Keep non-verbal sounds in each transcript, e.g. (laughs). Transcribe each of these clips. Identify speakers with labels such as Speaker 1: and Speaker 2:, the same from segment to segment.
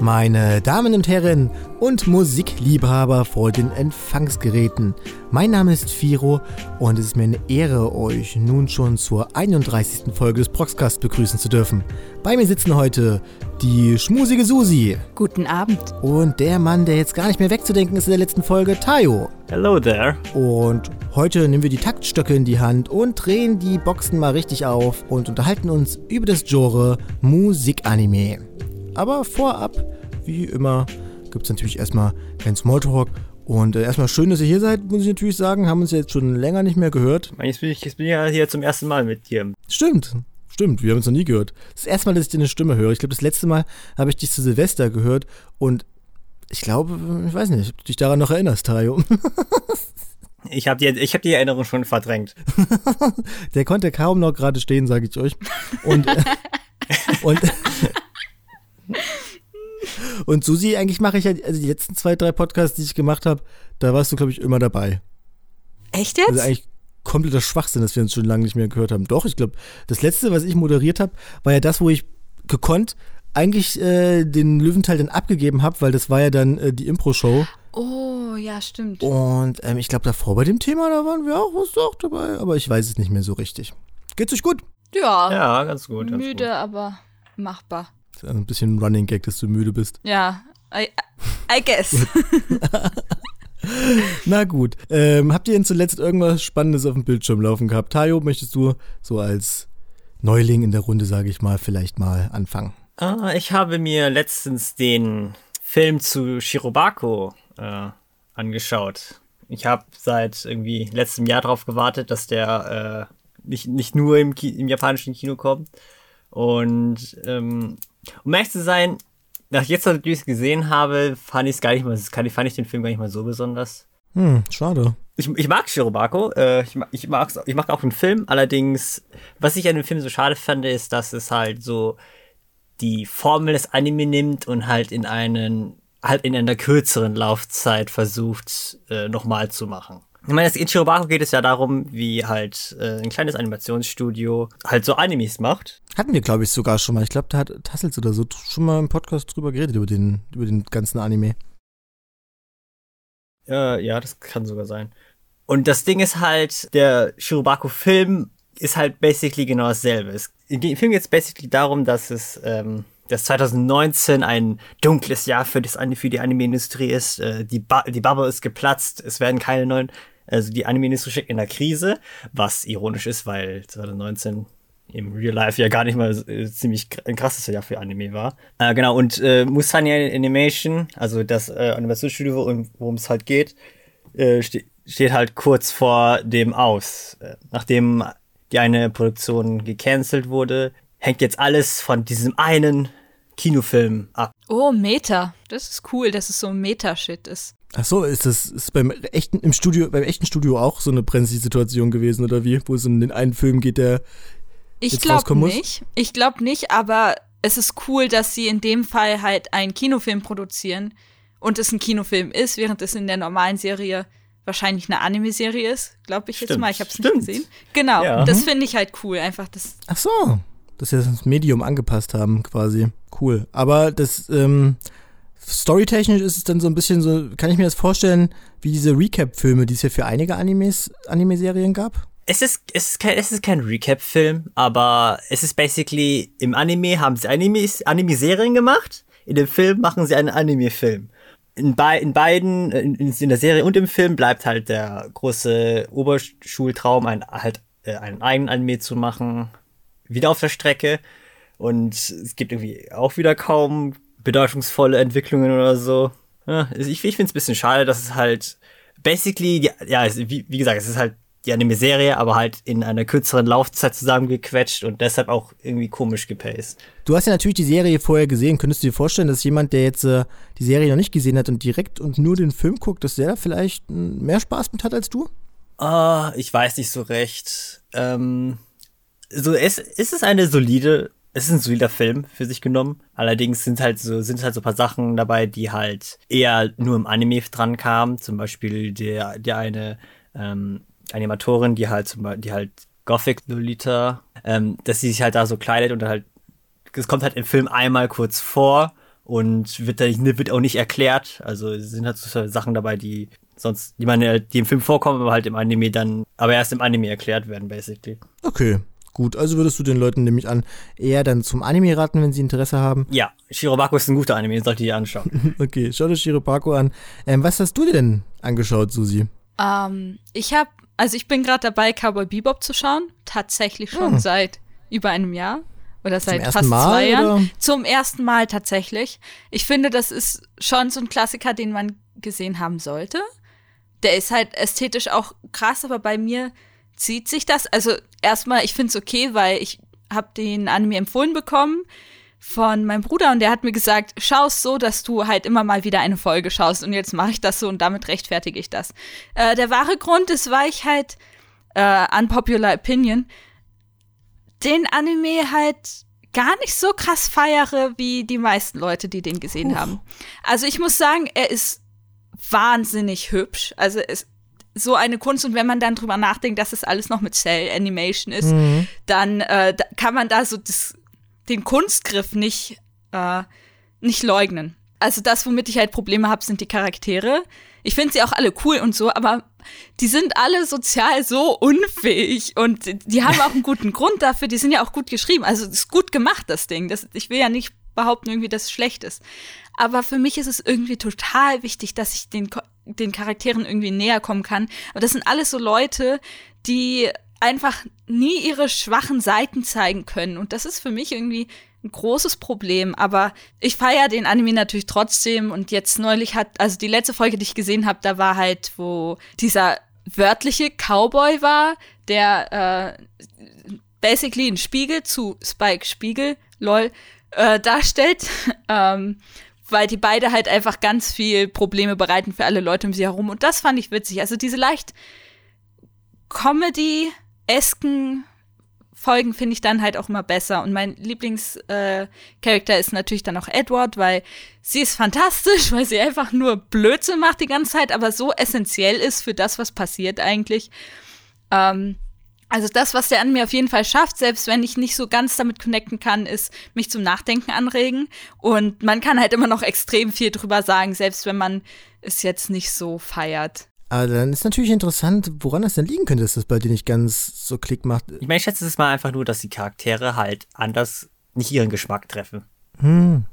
Speaker 1: Meine Damen und Herren und Musikliebhaber vor den Empfangsgeräten. Mein Name ist Firo und es ist mir eine Ehre, euch nun schon zur 31. Folge des Proxcast begrüßen zu dürfen. Bei mir sitzen heute die schmusige Susi.
Speaker 2: Guten Abend.
Speaker 1: Und der Mann, der jetzt gar nicht mehr wegzudenken ist in der letzten Folge, Tayo.
Speaker 3: Hello there.
Speaker 1: Und heute nehmen wir die Taktstöcke in die Hand und drehen die Boxen mal richtig auf und unterhalten uns über das Genre Musikanime. Aber vorab, wie immer, gibt es natürlich erstmal kein Smalltalk. Und äh, erstmal schön, dass ihr hier seid, muss ich natürlich sagen. Haben uns jetzt schon länger nicht mehr gehört.
Speaker 3: Jetzt bin ich, jetzt bin ich ja hier zum ersten Mal mit dir.
Speaker 1: Stimmt, stimmt. Wir haben uns noch nie gehört. Das erste Mal, dass ich deine Stimme höre. Ich glaube, das letzte Mal habe ich dich zu Silvester gehört. Und ich glaube, ich weiß nicht, ob du dich daran noch erinnerst, Tayo. (laughs)
Speaker 3: Ich habe die, hab die Erinnerung schon verdrängt. (laughs)
Speaker 1: Der konnte kaum noch gerade stehen, sage ich euch. Und, äh, (laughs) und Und Susi, eigentlich mache ich ja, also die letzten zwei, drei Podcasts, die ich gemacht habe, da warst du, glaube ich, immer dabei.
Speaker 2: Echt jetzt?
Speaker 1: Also eigentlich kompletter Schwachsinn, dass wir uns schon lange nicht mehr gehört haben. Doch, ich glaube, das letzte, was ich moderiert habe, war ja das, wo ich gekonnt eigentlich äh, den Löwenteil dann abgegeben habe, weil das war ja dann äh, die Impro-Show.
Speaker 2: Oh, ja, stimmt.
Speaker 1: Und ähm, ich glaube, davor bei dem Thema, da waren wir auch, was auch dabei, aber ich weiß es nicht mehr so richtig. Geht's euch gut?
Speaker 2: Ja.
Speaker 3: Ja, ganz gut. Ganz
Speaker 2: Müde,
Speaker 3: gut.
Speaker 2: aber machbar.
Speaker 1: Ein bisschen ein Running Gag, dass du müde bist.
Speaker 2: Ja, I, I guess. (laughs)
Speaker 1: Na gut. Ähm, habt ihr denn zuletzt irgendwas Spannendes auf dem Bildschirm laufen gehabt? Tayo, möchtest du so als Neuling in der Runde, sage ich mal, vielleicht mal anfangen?
Speaker 3: Ah, ich habe mir letztens den Film zu Shirobako äh, angeschaut. Ich habe seit irgendwie letztem Jahr darauf gewartet, dass der äh, nicht, nicht nur im, Ki im japanischen Kino kommt. Und ähm, um ehrlich zu sein, nach jetzt, als ich es gesehen habe, fand ich es gar nicht mal, fand ich den Film gar nicht mal so besonders.
Speaker 1: Hm, schade.
Speaker 3: Ich, ich mag Shirobako, äh, ich, mag, ich, mag's, ich mag auch den Film, allerdings, was ich an dem Film so schade fand, ist, dass es halt so die Formel des Anime nimmt und halt in einen, halt in einer kürzeren Laufzeit versucht, äh, nochmal zu machen. Ich meine, in Shirobako geht es ja darum, wie halt äh, ein kleines Animationsstudio halt so Animes macht.
Speaker 1: Hatten wir, glaube ich, sogar schon mal. Ich glaube, da hat Tassels oder so schon mal im Podcast drüber geredet, über den, über den ganzen Anime.
Speaker 3: Äh, ja, das kann sogar sein. Und das Ding ist halt, der Shirobako-Film ist halt basically genau dasselbe. Es, Im Film geht es basically darum, dass es, ähm, dass 2019 ein dunkles Jahr für, das, für die Anime-Industrie ist. Äh, die, ba die Bubble ist geplatzt, es werden keine neuen, also die Anime-Industrie steckt in der Krise, was ironisch ist, weil 2019 im Real Life ja gar nicht mal äh, ziemlich ein krasses Jahr für Anime war. Äh, genau, und äh, Musanya Animation, also das äh, Animationsstudio, worum es halt geht, äh, ste steht halt kurz vor dem Aus. Äh, nachdem die eine Produktion gecancelt wurde, hängt jetzt alles von diesem einen Kinofilm ab.
Speaker 2: Oh, Meta. Das ist cool, dass es so ein Meta-Shit ist.
Speaker 1: Ach so, ist das ist beim echten im Studio beim echten Studio auch so eine Brenzli-Situation gewesen oder wie, wo es um den einen Film geht, der
Speaker 2: ich glaube nicht. Ich glaube nicht, aber es ist cool, dass sie in dem Fall halt einen Kinofilm produzieren und es ein Kinofilm ist, während es in der normalen Serie wahrscheinlich eine Anime-Serie ist, glaube ich jetzt
Speaker 3: Stimmt.
Speaker 2: mal. Ich habe es nicht gesehen. Genau,
Speaker 3: Ja.
Speaker 2: das finde ich halt cool. Einfach das.
Speaker 1: Ach so, dass sie das Medium angepasst haben, quasi. Cool. Aber das, ähm, storytechnisch ist es dann so ein bisschen so, kann ich mir das vorstellen, wie diese Recap-Filme, die es ja für einige Animes, Anime-Serien gab?
Speaker 3: Es ist, es ist kein, es ist kein Recap-Film, aber es ist basically, im Anime haben sie Animes, Anime-Serien gemacht, in dem Film machen sie einen Anime-Film. In, bei, in beiden, in, in der Serie und im Film bleibt halt der große Oberschultraum, ein, halt, äh, einen eigenen Anime zu machen, wieder auf der Strecke. Und es gibt irgendwie auch wieder kaum bedeutungsvolle Entwicklungen oder so. Ja, ich ich finde es ein bisschen schade, dass es halt basically, die, ja, es, wie, wie gesagt, es ist halt die Anime-Serie, aber halt in einer kürzeren Laufzeit zusammengequetscht und deshalb auch irgendwie komisch gepaced.
Speaker 1: Du hast ja natürlich die Serie vorher gesehen. Könntest du dir vorstellen, dass jemand, der jetzt äh, die Serie noch nicht gesehen hat und direkt und nur den Film guckt, dass der vielleicht mm, mehr Spaß mit hat als du?
Speaker 3: Ah, ich weiß nicht so recht. Ähm, so, es, es ist eine solide, es ist ein solider Film für sich genommen. Allerdings sind halt so, sind halt so ein paar Sachen dabei, die halt eher nur im Anime dran kamen. Zum Beispiel der, der eine, ähm, Animatorin, die halt zum die halt Gothic Lolita, ähm, dass sie sich halt da so kleidet und dann halt, es kommt halt im Film einmal kurz vor und wird, wird auch nicht erklärt. Also sind halt so Sachen dabei, die sonst, die man die im Film vorkommen, aber halt im Anime dann, aber erst im Anime erklärt werden, basically.
Speaker 1: Okay. Gut, also würdest du den Leuten nämlich an eher dann zum Anime raten, wenn sie Interesse haben?
Speaker 3: Ja, Shirobako ist ein guter Anime, den solltet ihr anschauen. (laughs)
Speaker 1: okay, schau dir Shirobako an. Ähm, was hast du denn angeschaut, Susi?
Speaker 2: Ähm, ich habe, also ich bin gerade dabei, Cowboy Bebop zu schauen. Tatsächlich schon hm. seit über einem Jahr. Oder seit fast Mal, zwei Jahren. Oder? Zum ersten Mal tatsächlich. Ich finde, das ist schon so ein Klassiker, den man gesehen haben sollte. Der ist halt ästhetisch auch krass, aber bei mir zieht sich das. Also erstmal, ich finde es okay, weil ich habe den Anime empfohlen bekommen von meinem Bruder und der hat mir gesagt, schau es so, dass du halt immer mal wieder eine Folge schaust und jetzt mache ich das so und damit rechtfertige ich das. Äh, der wahre Grund ist, weil ich halt äh, unpopular opinion den Anime halt gar nicht so krass feiere wie die meisten Leute, die den gesehen Uff. haben. Also ich muss sagen, er ist wahnsinnig hübsch. Also es so eine Kunst und wenn man dann drüber nachdenkt, dass es alles noch mit Cell Animation ist, mhm. dann äh, da kann man da so das, den Kunstgriff nicht äh, nicht leugnen. Also das, womit ich halt Probleme habe, sind die Charaktere. Ich finde sie auch alle cool und so, aber die sind alle sozial so unfähig und die haben auch einen guten Grund dafür. Die sind ja auch gut geschrieben. Also es ist gut gemacht, das Ding. Das, ich will ja nicht behaupten, irgendwie, dass es schlecht ist. Aber für mich ist es irgendwie total wichtig, dass ich den, den Charakteren irgendwie näher kommen kann. Aber das sind alles so Leute, die einfach nie ihre schwachen Seiten zeigen können. Und das ist für mich irgendwie ein großes Problem, aber ich feiere den Anime natürlich trotzdem und jetzt neulich hat, also die letzte Folge, die ich gesehen habe, da war halt, wo dieser wörtliche Cowboy war, der äh, basically einen Spiegel zu Spike Spiegel, lol, äh, darstellt, (laughs) ähm, weil die beide halt einfach ganz viel Probleme bereiten für alle Leute um sie herum und das fand ich witzig. Also diese leicht Comedy-esken Folgen finde ich dann halt auch immer besser. Und mein Lieblingscharakter äh, ist natürlich dann auch Edward, weil sie ist fantastisch, (laughs) weil sie einfach nur Blödsinn macht die ganze Zeit, aber so essentiell ist für das, was passiert eigentlich. Ähm, also das, was der an mir auf jeden Fall schafft, selbst wenn ich nicht so ganz damit connecten kann, ist mich zum Nachdenken anregen. Und man kann halt immer noch extrem viel drüber sagen, selbst wenn man es jetzt nicht so feiert.
Speaker 1: Aber dann ist natürlich interessant, woran das denn liegen könnte, dass das bei dir nicht ganz so Klick macht.
Speaker 3: Ich meine, ich schätze es mal einfach nur, dass die Charaktere halt anders nicht ihren Geschmack treffen.
Speaker 1: Hm.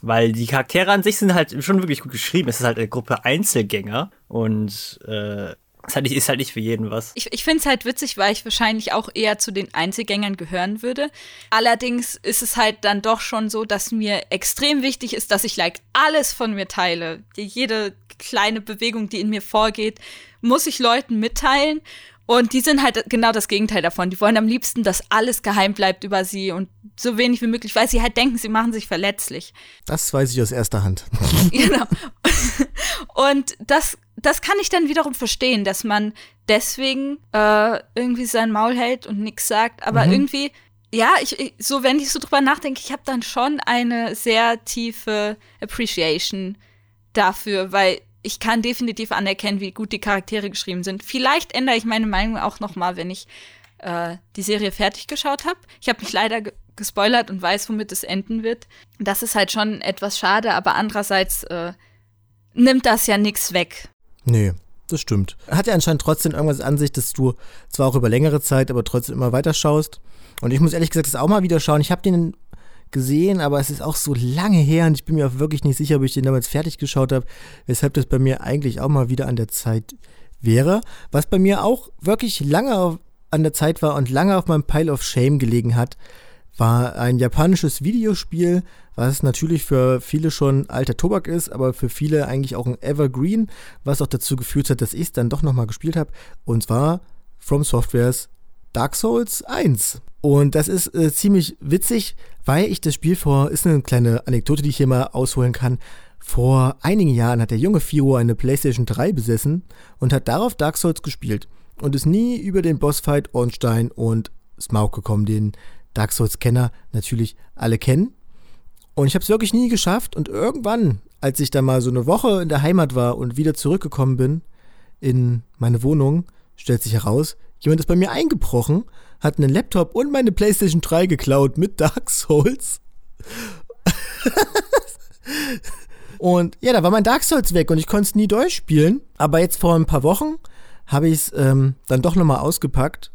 Speaker 3: Weil die Charaktere an sich sind halt schon wirklich gut geschrieben. Es ist halt eine Gruppe Einzelgänger und äh, ist halt, nicht, ist halt nicht für jeden was.
Speaker 2: Ich, ich finde es halt witzig, weil ich wahrscheinlich auch eher zu den Einzelgängern gehören würde. Allerdings ist es halt dann doch schon so, dass mir extrem wichtig ist, dass ich like alles von mir teile. Jede kleine Bewegung, die in mir vorgeht, muss ich Leuten mitteilen. Und die sind halt genau das Gegenteil davon. Die wollen am liebsten, dass alles geheim bleibt über sie und so wenig wie möglich, weil sie halt denken, sie machen sich verletzlich.
Speaker 1: Das weiß ich aus erster Hand. (laughs)
Speaker 2: genau. Und das, das kann ich dann wiederum verstehen, dass man deswegen äh, irgendwie sein Maul hält und nichts sagt. Aber mhm. irgendwie, ja, ich, so wenn ich so drüber nachdenke, ich habe dann schon eine sehr tiefe Appreciation dafür, weil ich kann definitiv anerkennen, wie gut die Charaktere geschrieben sind. Vielleicht ändere ich meine Meinung auch noch mal, wenn ich äh, die Serie fertig geschaut habe. Ich habe mich leider ge gespoilert und weiß, womit es enden wird. Das ist halt schon etwas schade, aber andererseits äh, nimmt das ja nichts weg.
Speaker 1: Nee, das stimmt. Hat ja anscheinend trotzdem irgendwas an sich, dass du zwar auch über längere Zeit, aber trotzdem immer weiter schaust. Und ich muss ehrlich gesagt das auch mal wieder schauen. Ich habe den gesehen, aber es ist auch so lange her und ich bin mir auch wirklich nicht sicher, ob ich den damals fertig geschaut habe, weshalb das bei mir eigentlich auch mal wieder an der Zeit wäre. Was bei mir auch wirklich lange an der Zeit war und lange auf meinem Pile of Shame gelegen hat, war ein japanisches Videospiel, was natürlich für viele schon alter Tobak ist, aber für viele eigentlich auch ein Evergreen, was auch dazu geführt hat, dass ich es dann doch nochmal gespielt habe. Und zwar From Softwares Dark Souls 1. Und das ist äh, ziemlich witzig, weil ich das Spiel vor, ist eine kleine Anekdote, die ich hier mal ausholen kann. Vor einigen Jahren hat der junge Firo eine PlayStation 3 besessen und hat darauf Dark Souls gespielt und ist nie über den Bossfight Ornstein und Smaug gekommen, den Dark Souls-Kenner natürlich alle kennen. Und ich habe es wirklich nie geschafft und irgendwann, als ich dann mal so eine Woche in der Heimat war und wieder zurückgekommen bin in meine Wohnung, stellt sich heraus, jemand ist bei mir eingebrochen hat einen Laptop und meine PlayStation 3 geklaut mit Dark Souls. (laughs) Und ja, da war mein Dark Souls weg und ich konnte es nie durchspielen. Aber jetzt vor ein paar Wochen habe ich es ähm, dann doch nochmal ausgepackt,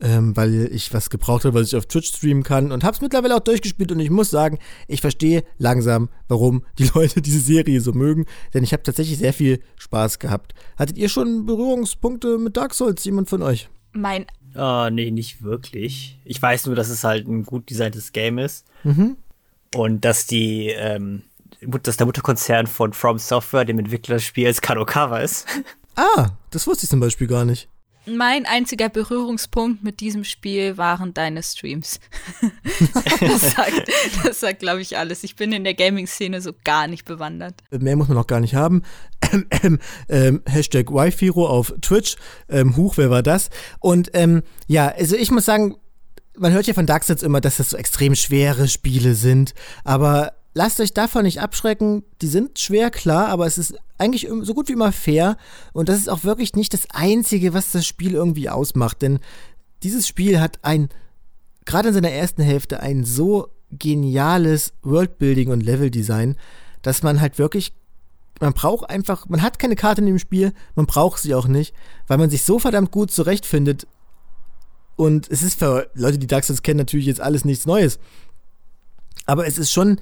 Speaker 1: ähm, weil ich was gebraucht habe, was ich auf Twitch streamen kann und habe es mittlerweile auch durchgespielt und ich muss sagen, ich verstehe langsam, warum (laughs) die Leute diese Serie so mögen, denn ich habe tatsächlich sehr viel Spaß gehabt. Hattet ihr schon Berührungspunkte mit Dark Souls, jemand von euch?
Speaker 2: Mein
Speaker 3: Uh, nee, nicht wirklich. Ich weiß nur, dass es halt ein gut designtes Game ist.
Speaker 1: Mhm.
Speaker 3: Und dass die, ähm, dass der Mutterkonzern von From Software, dem Entwickler des Spiels, Kadokawa ist. (laughs)
Speaker 1: Ah, das wusste ich zum Beispiel gar nicht.
Speaker 2: Mein einziger Berührungspunkt mit diesem Spiel waren deine Streams. (laughs) das sagt, das sagt glaube ich, alles. Ich bin in der Gaming-Szene so gar nicht bewandert.
Speaker 1: Mehr muss man noch gar nicht haben. Ähm, ähm, ähm, Hashtag Wifiro auf Twitch. Ähm, Huch, wer war das? Und ähm, ja, also ich muss sagen, man hört ja von Dark Souls immer, dass das so extrem schwere Spiele sind. Aber lasst euch davon nicht abschrecken. Die sind schwer, klar, aber es ist eigentlich so gut wie immer fair. Und das ist auch wirklich nicht das Einzige, was das Spiel irgendwie ausmacht. Denn dieses Spiel hat ein, gerade in seiner ersten Hälfte, ein so geniales Worldbuilding und Leveldesign, dass man halt wirklich, man braucht einfach, man hat keine Karte in dem Spiel, man braucht sie auch nicht, weil man sich so verdammt gut zurechtfindet. Und es ist für Leute, die Dark Souls kennen, natürlich jetzt alles nichts Neues. Aber es ist schon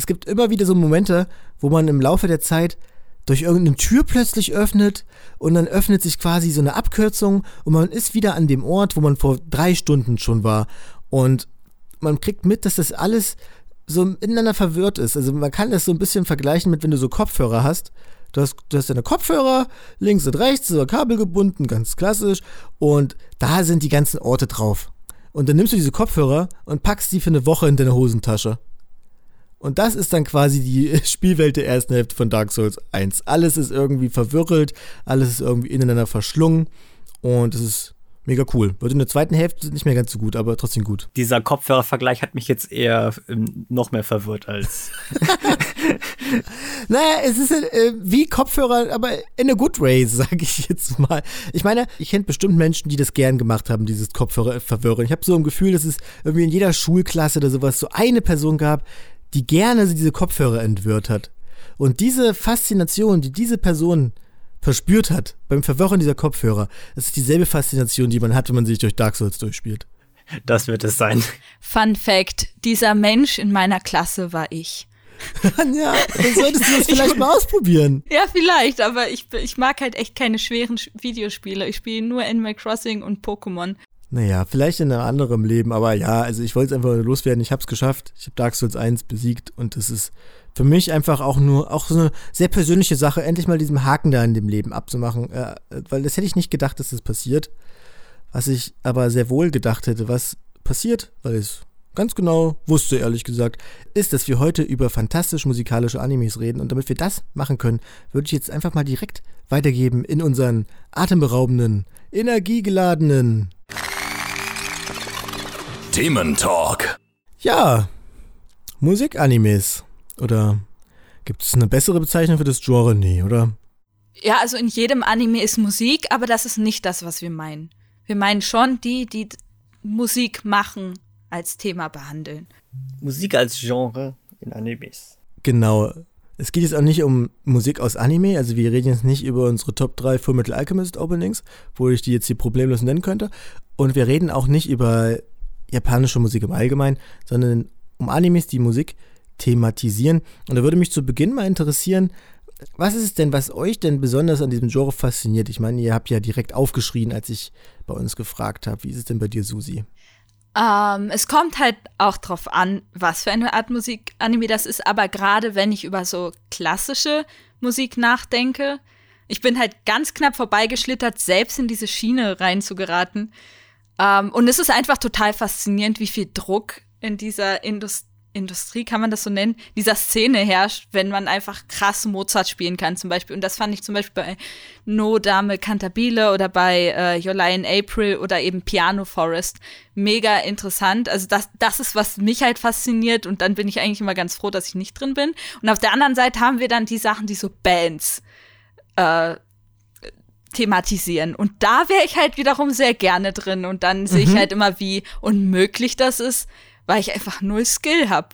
Speaker 1: es gibt immer wieder so Momente, wo man im Laufe der Zeit durch irgendeine Tür plötzlich öffnet und dann öffnet sich quasi so eine Abkürzung und man ist wieder an dem Ort, wo man vor drei Stunden schon war. Und man kriegt mit, dass das alles so ineinander verwirrt ist. Also man kann das so ein bisschen vergleichen mit, wenn du so Kopfhörer hast. Du hast, du hast deine Kopfhörer links und rechts, so Kabel gebunden, ganz klassisch. Und da sind die ganzen Orte drauf. Und dann nimmst du diese Kopfhörer und packst sie für eine Woche in deine Hosentasche. Und das ist dann quasi die (laughs) Spielwelt der ersten Hälfte von Dark Souls 1. Alles ist irgendwie verwirrelt, alles ist irgendwie ineinander verschlungen und es ist mega cool. Wird in der zweiten Hälfte nicht mehr ganz so gut, aber trotzdem gut.
Speaker 3: Dieser Kopfhörervergleich hat mich jetzt eher ähm, noch mehr verwirrt als. (laughs)
Speaker 1: naja, es ist äh, wie Kopfhörer, aber in a good way, (laughs) sage ich jetzt mal. Ich meine, ich kenne bestimmt Menschen, die das gern gemacht haben, dieses Kopfhörer verwirren. Ich habe so ein Gefühl, dass es irgendwie in jeder Schulklasse oder sowas so eine Person gab, die gerne diese Kopfhörer entwirrt hat. Und diese Faszination, die diese Person verspürt hat beim Verwirren dieser Kopfhörer, das ist dieselbe Faszination, die man hat, wenn man sich durch Dark Souls durchspielt.
Speaker 3: Das wird es sein.
Speaker 2: Fun Fact: Dieser Mensch in meiner Klasse war ich. (laughs)
Speaker 1: ja, dann solltest du das vielleicht mal ausprobieren.
Speaker 2: Ja, vielleicht, aber ich, ich mag halt echt keine schweren Videospiele. Ich spiele nur Animal Crossing und Pokémon.
Speaker 1: Naja, vielleicht in einem anderen Leben, aber ja, also ich wollte es einfach loswerden. Ich habe es geschafft. Ich habe Dark Souls 1 besiegt und es ist für mich einfach auch nur auch so eine sehr persönliche Sache, endlich mal diesen Haken da in dem Leben abzumachen, äh, weil das hätte ich nicht gedacht, dass das passiert. Was ich aber sehr wohl gedacht hätte, was passiert, weil ich es ganz genau wusste, ehrlich gesagt, ist, dass wir heute über fantastisch musikalische Animes reden. Und damit wir das machen können, würde ich jetzt einfach mal direkt weitergeben in unseren atemberaubenden, energiegeladenen
Speaker 4: Thementalk.
Speaker 1: Ja, Musikanimes. Oder gibt es eine bessere Bezeichnung für das Genre? Nee, oder?
Speaker 2: Ja, also in jedem Anime ist Musik, aber das ist nicht das, was wir meinen. Wir meinen schon die, die Musik machen, als Thema behandeln.
Speaker 3: Musik als Genre in Animes.
Speaker 1: Genau. Es geht jetzt auch nicht um Musik aus Anime, also wir reden jetzt nicht über unsere Top 3 Full Metal Alchemist Openings, wo ich die jetzt hier problemlos nennen könnte. Und wir reden auch nicht über japanische Musik im Allgemeinen, sondern um Animes, die Musik thematisieren. Und da würde mich zu Beginn mal interessieren, was ist es denn, was euch denn besonders an diesem Genre fasziniert? Ich meine, ihr habt ja direkt aufgeschrien, als ich bei uns gefragt habe. Wie ist es denn bei dir, Susi?
Speaker 2: Ähm, es kommt halt auch drauf an, was für eine Art Musik-Anime das ist, aber gerade wenn ich über so klassische Musik nachdenke, ich bin halt ganz knapp vorbeigeschlittert, selbst in diese Schiene reinzugeraten. Ähm, und es ist einfach total faszinierend, wie viel Druck in dieser Indust Industrie, kann man das so nennen, dieser Szene herrscht, wenn man einfach krass Mozart spielen kann zum Beispiel. Und das fand ich zum Beispiel bei No Dame Cantabile oder bei äh, Your Lie in April oder eben Piano Forest mega interessant. Also das, das ist, was mich halt fasziniert und dann bin ich eigentlich immer ganz froh, dass ich nicht drin bin. Und auf der anderen Seite haben wir dann die Sachen, die so Bands äh, thematisieren. Und da wäre ich halt wiederum sehr gerne drin. Und dann sehe ich mhm. halt immer, wie unmöglich das ist, weil ich einfach null Skill habe.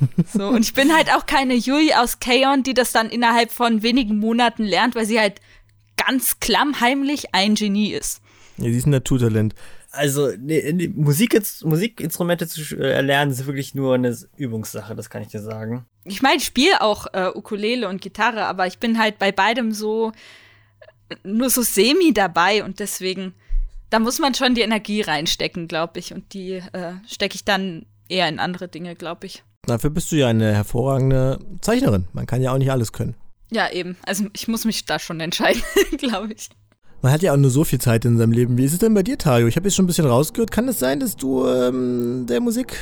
Speaker 2: (laughs) So, und ich bin halt auch keine Yui aus Kaon, die das dann innerhalb von wenigen Monaten lernt, weil sie halt ganz klammheimlich ein Genie ist.
Speaker 1: Ja, sie ist ein Naturtalent.
Speaker 3: Also, nee, nee, Musik, Musikinstrumente zu erlernen, ist wirklich nur eine Übungssache, das kann ich dir sagen.
Speaker 2: Ich meine, ich spiele auch äh, Ukulele und Gitarre, aber ich bin halt bei beidem so nur so semi dabei und deswegen, da muss man schon die Energie reinstecken, glaube ich. Und die äh, stecke ich dann eher in andere Dinge, glaube ich.
Speaker 1: Dafür bist du ja eine hervorragende Zeichnerin. Man kann ja auch nicht alles können.
Speaker 2: Ja, eben. Also ich muss mich da schon entscheiden, (laughs) glaube ich.
Speaker 1: Man hat ja auch nur so viel Zeit in seinem Leben. Wie ist es denn bei dir, Tayo? Ich habe jetzt schon ein bisschen rausgehört. Kann es sein, dass du ähm, der Musik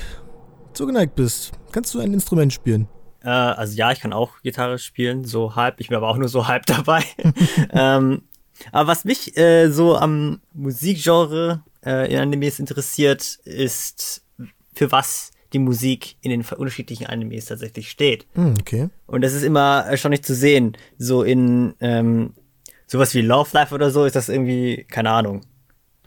Speaker 1: zugeneigt bist? Kannst du ein Instrument spielen?
Speaker 3: Äh, also ja, ich kann auch Gitarre spielen, so halb. Ich bin aber auch nur so halb (laughs) dabei. (laughs) ähm, aber was mich äh, so am Musikgenre äh, in Animes interessiert, ist für was die Musik in den unterschiedlichen Animes tatsächlich steht.
Speaker 1: Hm, okay.
Speaker 3: Und das ist immer schon nicht zu sehen. So in ähm, sowas wie Love Life oder so ist das irgendwie, keine Ahnung,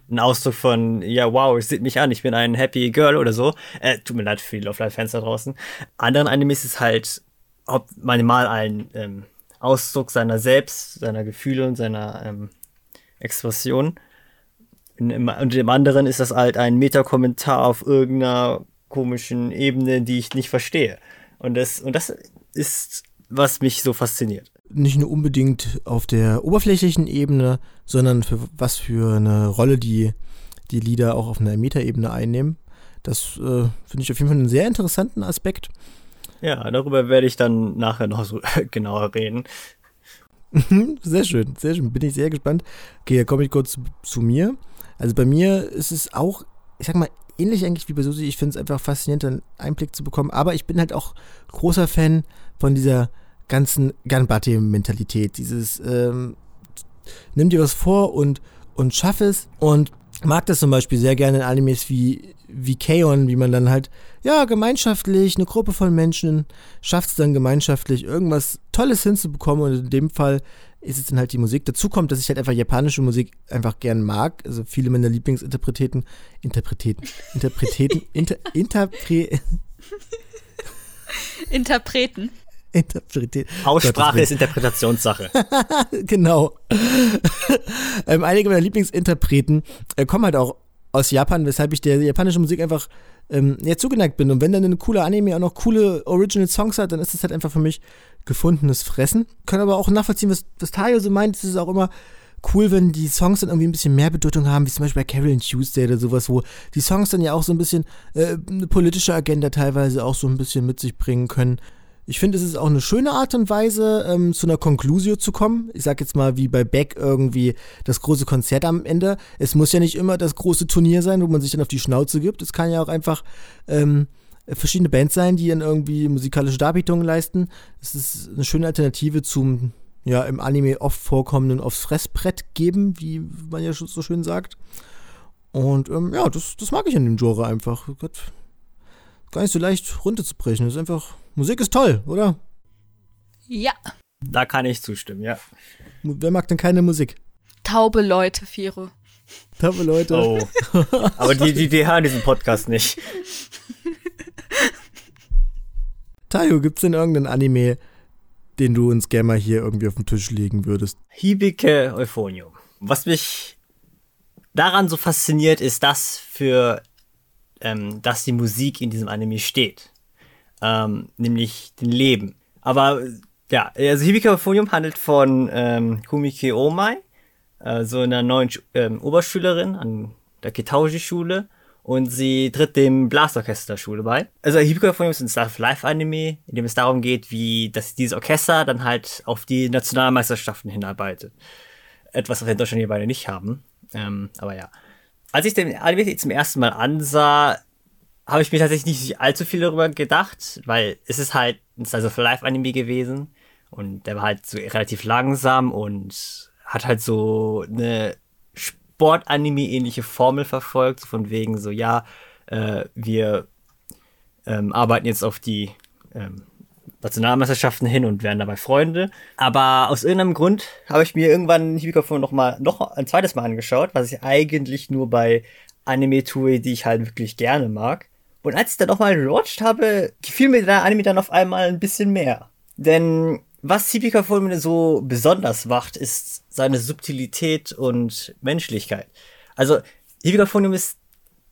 Speaker 3: ein Ausdruck von, ja, wow, seht mich an, ich bin ein Happy Girl oder so. Äh, tut mir leid für die Love Life-Fans da draußen. Anderen Animes ist halt ob manchmal ein ähm, Ausdruck seiner selbst, seiner Gefühle und seiner ähm, Expression. Und im anderen ist das halt ein Metakommentar auf irgendeiner komischen Ebene, die ich nicht verstehe. Und das, und das ist, was mich so fasziniert.
Speaker 1: Nicht nur unbedingt auf der oberflächlichen Ebene, sondern für was für eine Rolle die, die Lieder auch auf einer Metaebene einnehmen. Das äh, finde ich auf jeden Fall einen sehr interessanten Aspekt.
Speaker 3: Ja, darüber werde ich dann nachher noch so (laughs) genauer reden. (laughs)
Speaker 1: sehr schön, sehr schön. Bin ich sehr gespannt. Okay, dann komme ich kurz zu, zu, mir. Also bei mir ist es auch, ich sag mal, ähnlich eigentlich wie bei Susi. Ich finde es einfach faszinierend, einen Einblick zu bekommen. Aber ich bin halt auch großer Fan von dieser ganzen Ganbate-Mentalität. Dieses, ähm, nimm dir was vor und, und schaff es. Und mag das zum Beispiel sehr gerne in Animes wie, wie Kaon, wie man dann halt, ja, gemeinschaftlich, eine Gruppe von Menschen schafft es dann gemeinschaftlich, irgendwas Tolles hinzubekommen. Und in dem Fall ist es dann halt die Musik. Dazu kommt, dass ich halt einfach japanische Musik einfach gern mag. Also viele meiner Lieblingsinterpreteten, Interpreteten, Interpreteten, inter, interpre (laughs)
Speaker 2: Interpreten.
Speaker 1: Interpretät.
Speaker 3: Aussprache ist Interpretationssache. (laughs)
Speaker 1: genau. ähm, einige meiner Lieblingsinterpreten äh, kommen halt auch aus Japan, weshalb ich der japanischen Musik einfach ähm, ja, zugeneigt bin. Und wenn dann eine coole Anime auch noch coole Original Songs hat, dann ist das halt einfach für mich gefundenes Fressen. Können aber auch nachvollziehen, was, was Tayo so meint. Es ist auch immer cool, wenn die Songs dann irgendwie ein bisschen mehr Bedeutung haben, wie zum Beispiel bei Carol and Tuesday oder sowas, wo die Songs dann ja auch so ein bisschen äh, eine politische Agenda teilweise auch so ein bisschen mit sich bringen können. Ich finde, es ist auch eine schöne Art und Weise, ähm, zu einer Conclusio zu kommen. Ich sag jetzt mal, wie bei Beck irgendwie das große Konzert am Ende. Es muss ja nicht immer das große Turnier sein, wo man sich dann auf die Schnauze gibt. Es kann ja auch einfach ähm, verschiedene Bands sein, die dann irgendwie musikalische Darbietungen leisten. Es ist eine schöne Alternative zum, ja, im Anime oft vorkommenden aufs Fressbrett geben, wie man ja so schön sagt. Und ähm, ja, das, das mag ich an dem Genre einfach. Gott, gar nicht so leicht runterzubrechen. Das ist einfach Musik ist toll, oder?
Speaker 2: Ja.
Speaker 3: Da kann ich zustimmen, ja.
Speaker 1: Wer mag denn keine Musik?
Speaker 2: Taube Leute, Firo.
Speaker 1: Taube Leute.
Speaker 3: Oh. Aber die, die, die hören diesen Podcast nicht.
Speaker 1: Tayo, gibt's denn irgendeinen Anime, den du uns gerne mal hier irgendwie auf den Tisch legen würdest?
Speaker 3: Hibike Euphonium. Was mich daran so fasziniert, ist das für, ähm, dass die Musik in diesem Anime steht ähm, nämlich den Leben. Aber ja, also Hibika Euphonium handelt von ähm, Kumike Omai, äh, so einer neuen ähm, Oberschülerin an der Kitauji-Schule und sie tritt dem Blasorchester-Schule bei. Also Hibika Euphonium ist ein Star-Life-Anime, in dem es darum geht, wie dass dieses Orchester dann halt auf die Nationalmeisterschaften hinarbeitet. Etwas, was wir in Deutschland hier beide nicht haben. Ähm, aber ja. Als ich den Anime zum ersten Mal ansah, habe ich mir tatsächlich nicht allzu viel darüber gedacht, weil es ist halt ein Slice of Life Anime gewesen und der war halt so relativ langsam und hat halt so eine Sport-Anime-ähnliche Formel verfolgt, so von wegen so, ja, äh, wir ähm, arbeiten jetzt auf die ähm, Nationalmeisterschaften hin und werden dabei Freunde. Aber aus irgendeinem Grund habe ich mir irgendwann Hibikofon noch mal noch ein zweites Mal angeschaut, was ich eigentlich nur bei Anime tue, die ich halt wirklich gerne mag. Und als ich dann nochmal rewatcht habe, gefiel mir der Anime dann auf einmal ein bisschen mehr. Denn was Hibika Fulmine so besonders macht, ist seine Subtilität und Menschlichkeit. Also, Hibika Fulmine ist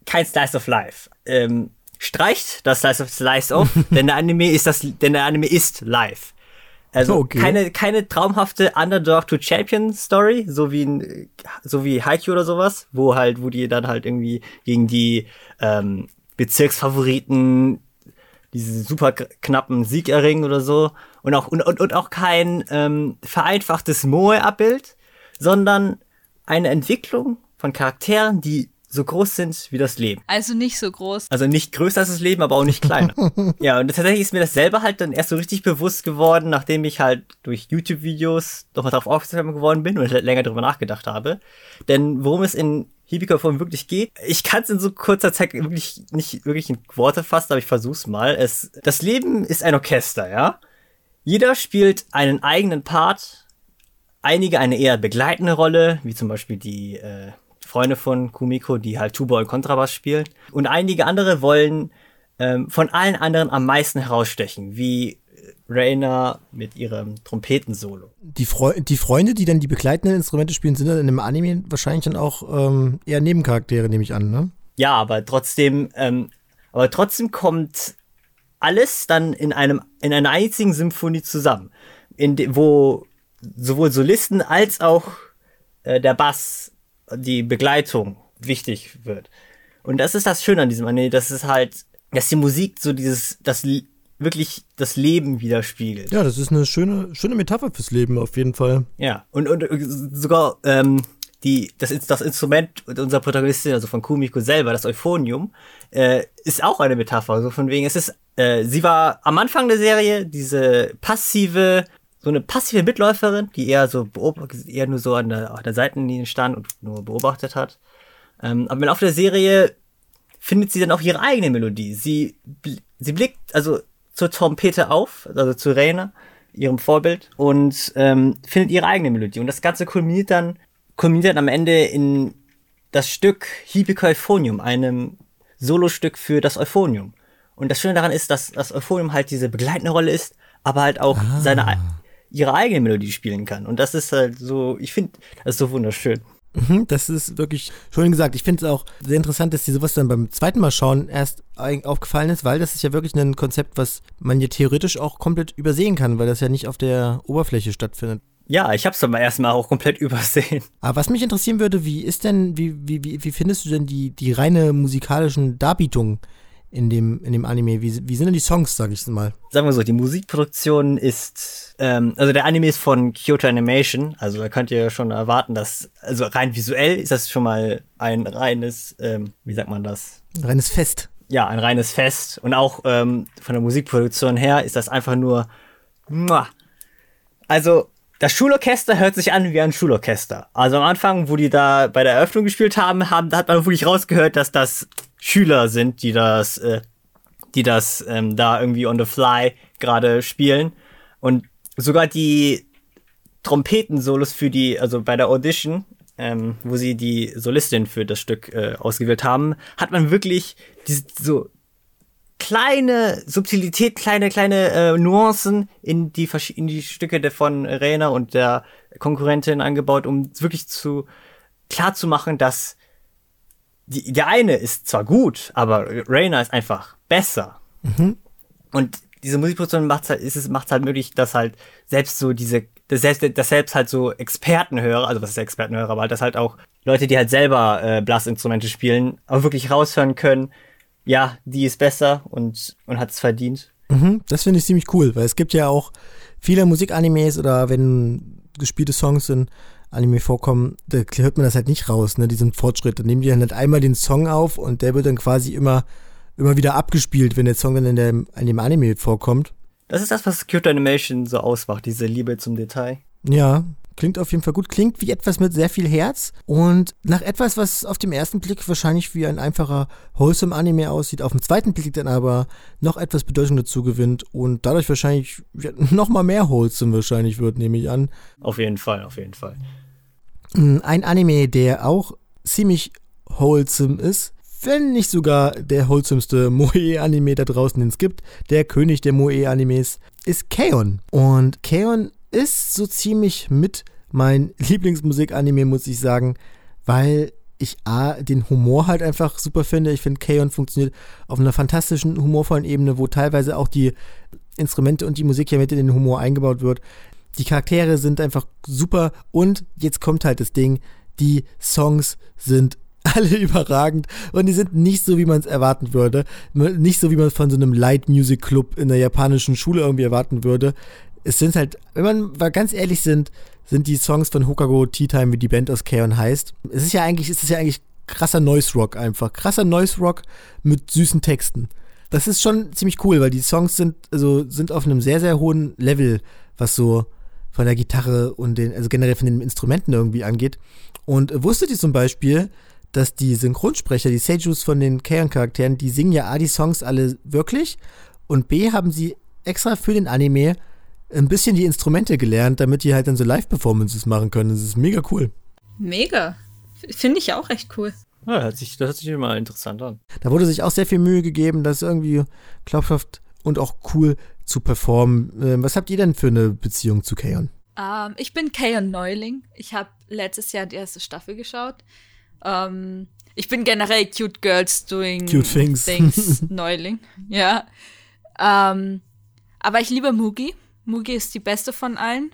Speaker 3: kein Slice of Life. Ähm, streicht das Slice of Slice of, (laughs) denn der Anime ist das, denn der Anime ist live. Also okay. keine, keine traumhafte Underdog to Champion Story, so wie ein, so wie Haikyuu oder sowas, wo halt, wo die dann halt irgendwie gegen die ähm, Bezirksfavoriten diesen super knappen Sieg erringen oder so. Und auch, und, und, und auch kein ähm, vereinfachtes Moe-Abbild, sondern eine Entwicklung von Charakteren, die so groß sind wie das Leben.
Speaker 2: Also nicht so groß.
Speaker 3: Also nicht größer als das Leben, aber auch nicht kleiner. (laughs) ja, und tatsächlich ist mir das selber halt dann erst so richtig bewusst geworden, nachdem ich halt durch YouTube-Videos doch mal darauf aufmerksam geworden bin und länger darüber nachgedacht habe. Denn worum es in Hibika-Form wirklich geht, ich kann es in so kurzer Zeit wirklich nicht wirklich in Worte fassen, aber ich versuch's mal. Es, das Leben ist ein Orchester, ja? Jeder spielt einen eigenen Part, einige eine eher begleitende Rolle, wie zum Beispiel die äh, Freunde von Kumiko, die halt Tuba und Kontrabass spielen. Und einige andere wollen ähm, von allen anderen am meisten herausstechen, wie Rainer mit ihrem Trompetensolo.
Speaker 1: Die, Freu die Freunde, die dann die begleitenden Instrumente spielen, sind dann in dem Anime wahrscheinlich dann auch ähm, eher Nebencharaktere, nehme ich an, ne?
Speaker 3: Ja, aber trotzdem, ähm, aber trotzdem kommt alles dann in einem in einer einzigen Symphonie zusammen, in de, wo sowohl Solisten als auch äh, der Bass die Begleitung wichtig wird. Und das ist das Schöne an diesem Anime, dass es halt, dass die Musik so dieses, das wirklich das Leben widerspiegelt.
Speaker 1: Ja, das ist eine schöne, schöne Metapher fürs Leben auf jeden Fall.
Speaker 3: Ja, und, und sogar ähm, die, das, das Instrument unserer Protagonistin, also von Kumiko selber, das Euphonium, äh, ist auch eine Metapher. So von wegen, es ist, äh, sie war am Anfang der Serie diese passive, so eine passive Mitläuferin, die eher so eher nur so an der, an der Seitenlinie stand und nur beobachtet hat. Ähm, aber im Laufe der Serie findet sie dann auch ihre eigene Melodie. Sie, sie blickt also zur Trompete auf, also zu Rainer, ihrem Vorbild, und ähm, findet ihre eigene Melodie. Und das Ganze kulminiert dann, kulminiert dann am Ende in das Stück Hibika Euphonium, einem Solostück für das Euphonium. Und das Schöne daran ist, dass das Euphonium halt diese begleitende Rolle ist, aber halt auch ah. seine ihre eigene Melodie spielen kann. Und das ist halt so, ich finde, das ist so wunderschön.
Speaker 1: Mhm, das ist wirklich schön gesagt. Ich finde es auch sehr interessant, dass dir sowas dann beim zweiten Mal schauen erst aufgefallen ist, weil das ist ja wirklich ein Konzept, was man ja theoretisch auch komplett übersehen kann, weil das ja nicht auf der Oberfläche stattfindet.
Speaker 3: Ja, ich hab's aber erstmal auch komplett (laughs) übersehen.
Speaker 1: Aber was mich interessieren würde, wie ist denn, wie, wie, wie, wie findest du denn die, die reine musikalischen Darbietungen in dem, in dem Anime? Wie, wie sind denn die Songs, sag ich mal?
Speaker 3: Sagen wir so, die Musikproduktion ist, ähm, also der Anime ist von Kyoto Animation, also da könnt ihr schon erwarten, dass, also rein visuell ist das schon mal ein reines, ähm, wie sagt man das?
Speaker 1: Ein reines Fest.
Speaker 3: Ja, ein reines Fest. Und auch ähm, von der Musikproduktion her ist das einfach nur, muah. also das Schulorchester hört sich an wie ein Schulorchester. Also am Anfang, wo die da bei der Eröffnung gespielt haben, haben da hat man wirklich rausgehört, dass das Schüler sind, die das, äh, die das ähm, da irgendwie on the fly gerade spielen. Und sogar die Trompetensolos für die, also bei der Audition, ähm, wo sie die Solistin für das Stück äh, ausgewählt haben, hat man wirklich diese so kleine Subtilität, kleine, kleine äh, Nuancen in die, in die Stücke von Rena und der Konkurrentin angebaut, um wirklich zu klar zu machen, dass die, der eine ist zwar gut, aber Rainer ist einfach besser. Mhm. Und diese Musikproduktion macht halt, ist es macht halt möglich, dass halt selbst so diese, dass selbst, dass selbst halt so Expertenhörer, also was ist Expertenhörer, aber halt, dass halt auch Leute, die halt selber äh, Blasinstrumente spielen, auch wirklich raushören können, ja, die ist besser und, und hat es verdient.
Speaker 1: Mhm, das finde ich ziemlich cool, weil es gibt ja auch viele Musikanimes oder wenn gespielte Songs sind, Anime vorkommen, da hört man das halt nicht raus, ne, diesen Fortschritt. Dann nehmen die dann halt einmal den Song auf und der wird dann quasi immer, immer wieder abgespielt, wenn der Song dann in, der, in dem Anime vorkommt.
Speaker 3: Das ist das, was Cute Animation so ausmacht, diese Liebe zum Detail.
Speaker 1: Ja, klingt auf jeden Fall gut. Klingt wie etwas mit sehr viel Herz und nach etwas, was auf dem ersten Blick wahrscheinlich wie ein einfacher wholesome Anime aussieht, auf dem zweiten Blick dann aber noch etwas Bedeutung dazu gewinnt und dadurch wahrscheinlich (laughs) noch mal mehr wholesome wahrscheinlich wird, nehme ich an.
Speaker 3: Auf jeden Fall, auf jeden Fall.
Speaker 1: Ein Anime, der auch ziemlich wholesome ist, wenn nicht sogar der wholesomeste (laughs) Moe-Anime da draußen, den es gibt, der König der Moe-Animes, ist Kaon. Und Kaon ist so ziemlich mit mein (laughs) Lieblingsmusik-Anime, muss ich sagen, weil ich A, den Humor halt einfach super finde. Ich finde, Kaon funktioniert auf einer fantastischen, humorvollen Ebene, wo teilweise auch die Instrumente und die Musik ja mit in den Humor eingebaut wird. Die Charaktere sind einfach super und jetzt kommt halt das Ding, die Songs sind (laughs) alle überragend und die sind nicht so, wie man es erwarten würde. Nicht so, wie man es von so einem Light Music Club in der japanischen Schule irgendwie erwarten würde. Es sind halt, wenn man mal ganz ehrlich sind, sind die Songs von Hokago Tea Time, wie die Band aus Kaon heißt. Es ist ja eigentlich, es ist ja eigentlich krasser Noise Rock einfach. Krasser Noise Rock mit süßen Texten. Das ist schon ziemlich cool, weil die Songs sind, also, sind auf einem sehr, sehr hohen Level, was so von der Gitarre und den, also generell von den Instrumenten irgendwie angeht. Und wusstet ihr zum Beispiel, dass die Synchronsprecher, die Seijus von den Kaon-Charakteren, die singen ja A, die Songs alle wirklich und B, haben sie extra für den Anime ein bisschen die Instrumente gelernt, damit die halt dann so Live-Performances machen können. Das ist mega cool.
Speaker 2: Mega. Finde ich auch echt cool.
Speaker 3: Ja, das hört sich, das hört sich immer interessant an.
Speaker 1: Da wurde sich auch sehr viel Mühe gegeben, das irgendwie glaubhaft und auch cool zu performen. Ähm, was habt ihr denn für eine Beziehung zu Kaon?
Speaker 2: Um, ähm, ich bin Kaon Neuling. Ich habe letztes Jahr die erste Staffel geschaut. Um, ähm, ich bin generell Cute Girls Doing
Speaker 1: Cute Things,
Speaker 2: things (laughs) Neuling. Ja. Um, aber ich liebe Mugi. Mugi ist die beste von allen,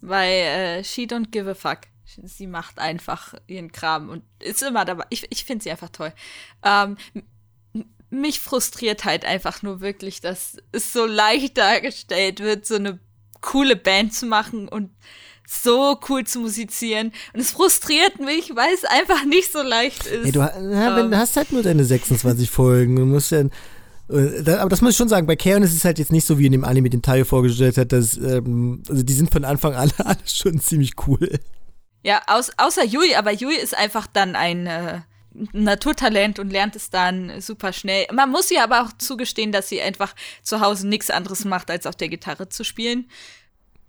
Speaker 2: weil äh, she don't give a fuck. Sie macht einfach ihren Kram und ist immer dabei. Ich, ich finde sie einfach toll. Ähm, mich frustriert halt einfach nur wirklich, dass es so leicht dargestellt wird, so eine coole Band zu machen und so cool zu musizieren. Und es frustriert mich, weil es einfach nicht so leicht ist.
Speaker 1: Hey, du, ja, ähm, hast halt nur deine 26 Folgen. Du musst ja aber das muss ich schon sagen, bei Kaon ist es halt jetzt nicht so, wie in dem Anime den Tayo vorgestellt hat, dass, ähm, also die sind von Anfang an (laughs) alle schon ziemlich cool.
Speaker 2: Ja, aus, außer Yui, aber Yui ist einfach dann ein äh, Naturtalent und lernt es dann super schnell. Man muss ihr aber auch zugestehen, dass sie einfach zu Hause nichts anderes macht, als auf der Gitarre zu spielen.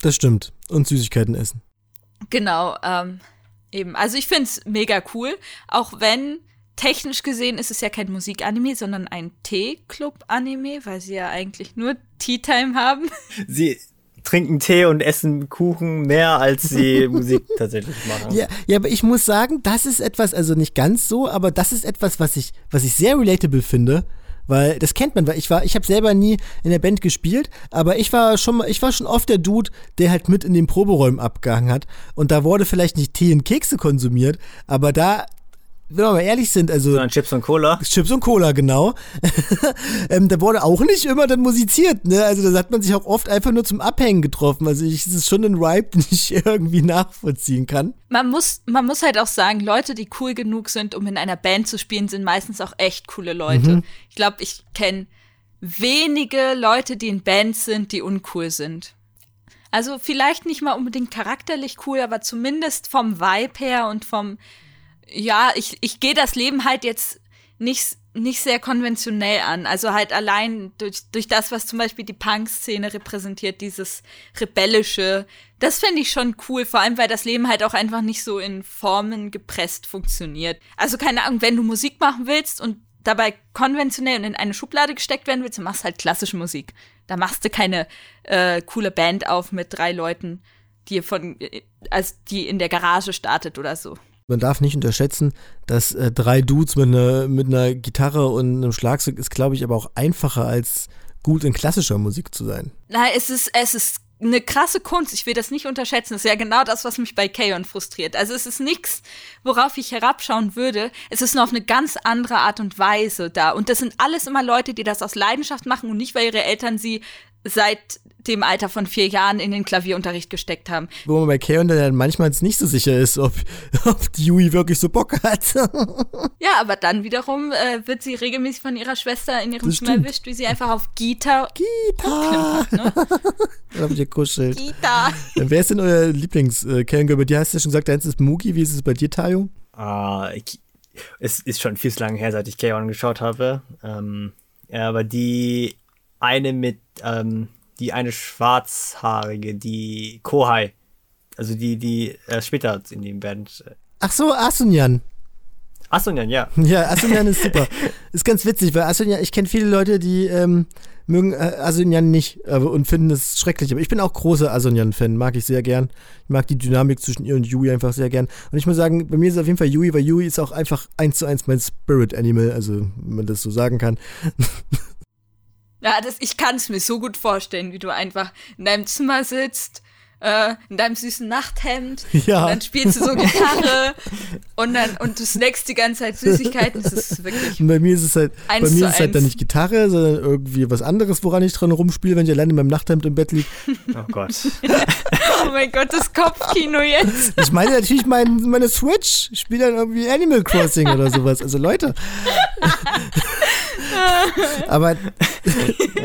Speaker 1: Das stimmt. Und Süßigkeiten essen.
Speaker 2: Genau, ähm, eben. Also ich finde es mega cool, auch wenn technisch gesehen ist es ja kein Musikanime, sondern ein Tee-Club-Anime, weil sie ja eigentlich nur Tea-Time haben. (laughs)
Speaker 3: Sie trinken Tee und essen Kuchen mehr, als sie (laughs) Musik tatsächlich machen.
Speaker 1: Ja, ja, aber ich muss sagen, das ist etwas, also nicht ganz so, aber das ist etwas, was ich, was ich sehr relatable finde. Weil das kennt man, weil ich war, ich habe selber nie in der Band gespielt, aber ich war schon ich war schon oft der Dude, der halt mit in den Proberäumen abgehangen hat. Und da wurde vielleicht nicht Tee und Kekse konsumiert, aber da wenn wir mal ehrlich sind, also.
Speaker 3: Sondern Chips und Cola.
Speaker 1: Chips und Cola, genau. (laughs) ähm, da wurde auch nicht immer dann musiziert, ne? Also da hat man sich auch oft einfach nur zum Abhängen getroffen. Also ich, das ist schon ein Ripe, (laughs) den ich irgendwie nachvollziehen kann.
Speaker 2: Man muss, man muss halt auch sagen, Leute, die cool genug sind, um in einer Band zu spielen, sind meistens auch echt coole Leute. Mhm. Ich glaube, ich kenne wenige Leute, die in Bands sind, die uncool sind. Also vielleicht nicht mal unbedingt charakterlich cool, aber zumindest vom Vibe her und vom ja, ich, ich gehe das Leben halt jetzt nicht, nicht sehr konventionell an. Also halt allein durch, durch das, was zum Beispiel die Punk-Szene repräsentiert, dieses rebellische, das fände ich schon cool, vor allem weil das Leben halt auch einfach nicht so in Formen gepresst funktioniert. Also keine Ahnung, wenn du Musik machen willst und dabei konventionell und in eine Schublade gesteckt werden willst, dann machst du halt klassische Musik. Da machst du keine äh, coole Band auf mit drei Leuten, die von, äh, als die in der Garage startet oder so
Speaker 1: man darf nicht unterschätzen, dass äh, drei Dudes mit, ne, mit einer Gitarre und einem Schlagzeug ist, glaube ich, aber auch einfacher als gut in klassischer Musik zu sein.
Speaker 2: Nein, es ist, es ist eine krasse Kunst. Ich will das nicht unterschätzen. Das ist ja genau das, was mich bei Kayon frustriert. Also es ist nichts, worauf ich herabschauen würde. Es ist nur auf eine ganz andere Art und Weise da. Und das sind alles immer Leute, die das aus Leidenschaft machen und nicht, weil ihre Eltern sie seit dem Alter von vier Jahren in den Klavierunterricht gesteckt haben.
Speaker 1: Wo man bei Kaon dann manchmal nicht so sicher ist, ob, (laughs) ob die Yui wirklich so Bock hat. (laughs)
Speaker 2: ja, aber dann wiederum äh, wird sie regelmäßig von ihrer Schwester in ihrem Zimmer erwischt, wie sie einfach auf Gita
Speaker 1: Gita ne? (laughs) Dann hab ich gekuschelt.
Speaker 2: Gita.
Speaker 1: Wer ist denn euer lieblings äh, Kaon-Girl? Bei dir hast du ja schon gesagt, deins ist Mugi. Wie ist es bei dir, Tayo?
Speaker 3: Ah, ich, es ist schon viel zu lange her, seit ich Kaon geschaut habe. Ähm, ja, aber die eine mit, ähm, die eine schwarzhaarige, die Kohai. Also die, die äh, später in dem Band.
Speaker 1: Ach so, Asunyan.
Speaker 3: Asunyan, ja. (laughs)
Speaker 1: Ja, Asunyan ist super. (laughs) ist ganz witzig, weil Asunyan, ich kenne viele Leute, die ähm, mögen äh, Asunyan nicht äh, und finden es schrecklich. Aber ich bin auch großer Asunyan-Fan, mag ich sehr gern. Ich mag die Dynamik zwischen ihr und Yui einfach sehr gern. Und ich muss sagen, bei mir ist es auf jeden Fall Yui, weil Yui ist auch einfach eins zu eins mein Spirit Animal, also wenn man das so sagen kann. (laughs)
Speaker 2: Ja, das, ich kann es mir so gut vorstellen, wie du einfach in deinem Zimmer sitzt äh, in deinem süßen Nachthemd. (laughs) Ja. Und dann spielst du so (laughs) Gitarre und dann und du snackst die ganze Zeit Süßigkeiten. Das ist wirklich.
Speaker 1: Und bei mir ist es halt, bei mir ist es halt dann nicht Gitarre, sondern irgendwie was anderes, woran ich dran rumspiele, wenn ich alleine in meinem Nachthemd im Bett liege.
Speaker 3: Oh Gott. (laughs)
Speaker 2: oh mein Gott, das Kopfkino jetzt.
Speaker 1: Ich meine natürlich mein, meine Switch. Ich spiele dann irgendwie Animal Crossing oder sowas. Also Leute. Aber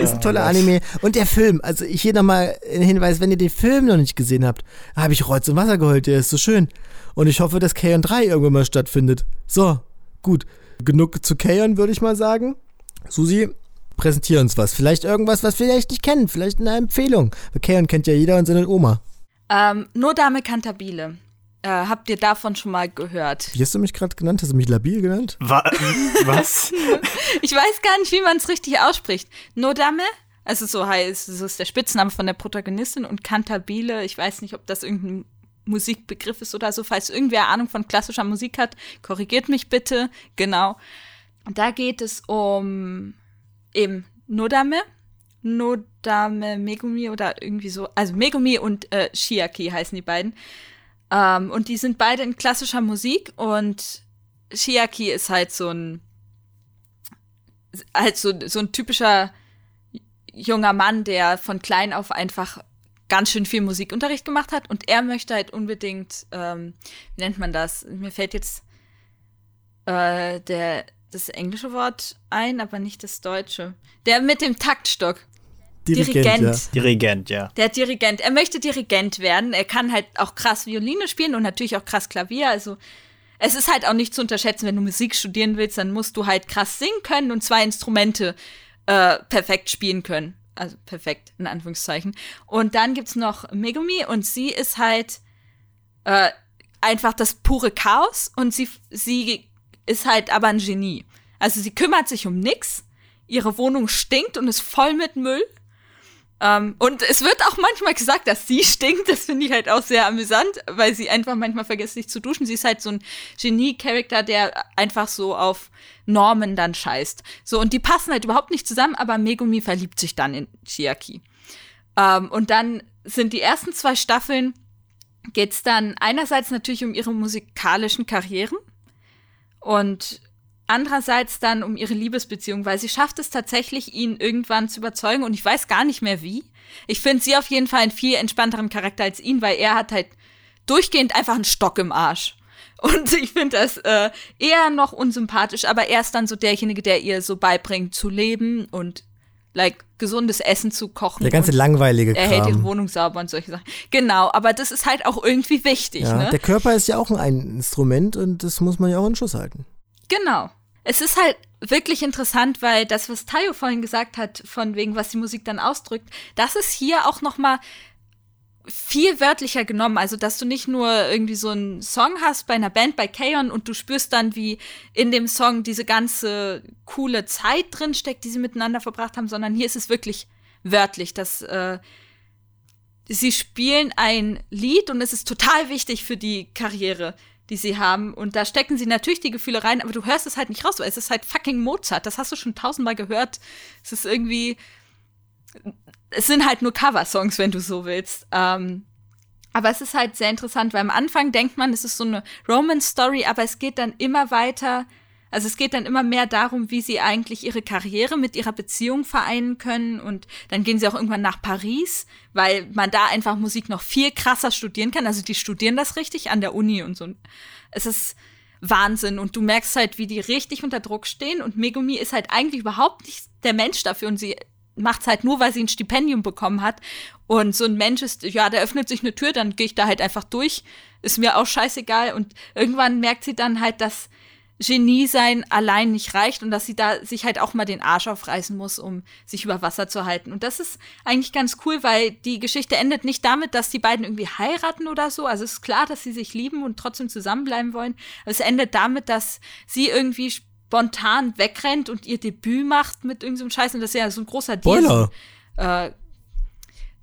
Speaker 1: ist ein toller Anime. Und der Film, also ich hier nochmal ein Hinweis, wenn ihr den Film noch nicht gesehen habt, habe ich Rotz und Wasser geheult, der ist so schön. Und ich hoffe, dass Kaon 3 irgendwann mal stattfindet. So, gut. Genug zu Kaon, würde ich mal sagen. Susi, präsentier uns was. Vielleicht irgendwas, was wir vielleicht nicht kennen. Vielleicht eine Empfehlung. Kaon kennt ja jeder und seine Oma.
Speaker 2: Ähm, nur Dame Cantabile. Äh, habt ihr davon schon mal gehört?
Speaker 1: Wie hast du mich gerade genannt? Hast du mich labil genannt?
Speaker 3: Wa (laughs) was? (laughs)
Speaker 2: ich weiß gar nicht, wie man es richtig ausspricht. Nodame, also so heißt, so ist der Spitzname von der Protagonistin und Cantabile, ich weiß nicht, ob das irgendein Musikbegriff ist oder so. Falls irgendwer Ahnung von klassischer Musik hat, korrigiert mich bitte. Genau. Und da geht es um eben Nodame, Nodame Megumi oder irgendwie so. Also Megumi und äh, Shiaki heißen die beiden. Ähm, und die sind beide in klassischer Musik und Shiaki ist halt so ein halt so, so ein typischer junger Mann, der von klein auf einfach ganz schön viel Musikunterricht gemacht hat und er möchte halt unbedingt, ähm, wie nennt man das? Mir fällt jetzt äh, der, das englische Wort ein, aber nicht das deutsche. Der mit dem Taktstock.
Speaker 1: Dirigent. Dirigent. Ja.
Speaker 3: Dirigent, ja.
Speaker 2: Der Dirigent. Er möchte Dirigent werden. Er kann halt auch krass Violine spielen und natürlich auch krass Klavier. Also es ist halt auch nicht zu unterschätzen, wenn du Musik studieren willst, dann musst du halt krass singen können und zwei Instrumente äh, perfekt spielen können. Also perfekt, in Anführungszeichen. Und dann gibt's noch Megumi und sie ist halt äh, einfach das pure Chaos und sie, sie ist halt aber ein Genie. Also sie kümmert sich um nix. Ihre Wohnung stinkt und ist voll mit Müll. Um, ähm, und es wird auch manchmal gesagt, dass sie stinkt. Das finde ich halt auch sehr amüsant, weil sie einfach manchmal vergisst, sich zu duschen. Sie ist halt so ein Genie-Charakter, der einfach so auf Normen dann scheißt. So, und die passen halt überhaupt nicht zusammen, aber Megumi verliebt sich dann in Chiaki. Um, ähm, und dann sind die ersten zwei Staffeln, geht's dann einerseits natürlich um ihre musikalischen Karrieren und andererseits dann um ihre Liebesbeziehung, weil sie schafft es tatsächlich, ihn irgendwann zu überzeugen und ich weiß gar nicht mehr wie. Ich finde sie auf jeden Fall einen viel entspannteren Charakter als ihn, weil er hat halt durchgehend einfach einen Stock im Arsch. (laughs) Und ich finde das äh, eher noch unsympathisch, aber er ist dann so derjenige, der ihr so beibringt zu leben und like gesundes Essen zu kochen.
Speaker 1: Der ganze langweilige
Speaker 2: Er hält ihre Wohnung sauber und solche Sachen. Genau, aber das ist halt auch irgendwie wichtig.
Speaker 1: Ja,
Speaker 2: ne?
Speaker 1: Der Körper ist ja auch ein Instrument und das muss man ja auch in Schuss halten.
Speaker 2: Genau. Es ist halt wirklich interessant, weil das, was Tayo vorhin gesagt hat, von wegen, was die Musik dann ausdrückt, das ist hier auch noch mal viel wörtlicher genommen. Also, dass du nicht nur irgendwie so einen Song hast bei einer Band, bei Kaon, und du spürst dann, wie in dem Song diese ganze coole Zeit drin steckt, die sie miteinander verbracht haben, sondern hier ist es wirklich wörtlich, dass äh, sie spielen ein Lied und es ist total wichtig für die Karriere die sie haben. Und da stecken sie natürlich die Gefühle rein, aber du hörst es halt nicht raus, weil es ist halt fucking Mozart. Das hast du schon tausendmal gehört. Es ist irgendwie. Es sind halt nur Cover-Songs, wenn du so willst. Ähm, aber es ist halt sehr interessant, weil am Anfang denkt man, es ist so eine Romance-Story, aber es geht dann immer weiter also es geht dann immer mehr darum, wie sie eigentlich ihre Karriere mit ihrer Beziehung vereinen können. Und dann gehen sie auch irgendwann nach Paris, weil man da einfach Musik noch viel krasser studieren kann. Also die studieren das richtig an der Uni und so. Es ist Wahnsinn. Und du merkst halt, wie die richtig unter Druck stehen. Und Megumi ist halt eigentlich überhaupt nicht der Mensch dafür. Und sie macht's halt nur, weil sie ein Stipendium bekommen hat. Und so ein Mensch ist, ja, da öffnet sich eine Tür, dann gehe ich da halt einfach durch. Ist mir auch scheißegal. Und irgendwann merkt sie dann halt, dass Genie sein allein nicht reicht und dass sie da sich halt auch mal den Arsch aufreißen muss, um sich über Wasser zu halten. Und das ist eigentlich ganz cool, weil die Geschichte endet nicht damit, dass die beiden irgendwie heiraten oder so. Also es ist klar, dass sie sich lieben und trotzdem zusammenbleiben wollen. Aber es endet damit, dass sie irgendwie spontan wegrennt und ihr Debüt macht mit irgendeinem so Scheiß. Und das ist ja so ein großer
Speaker 1: Deal.
Speaker 2: Äh,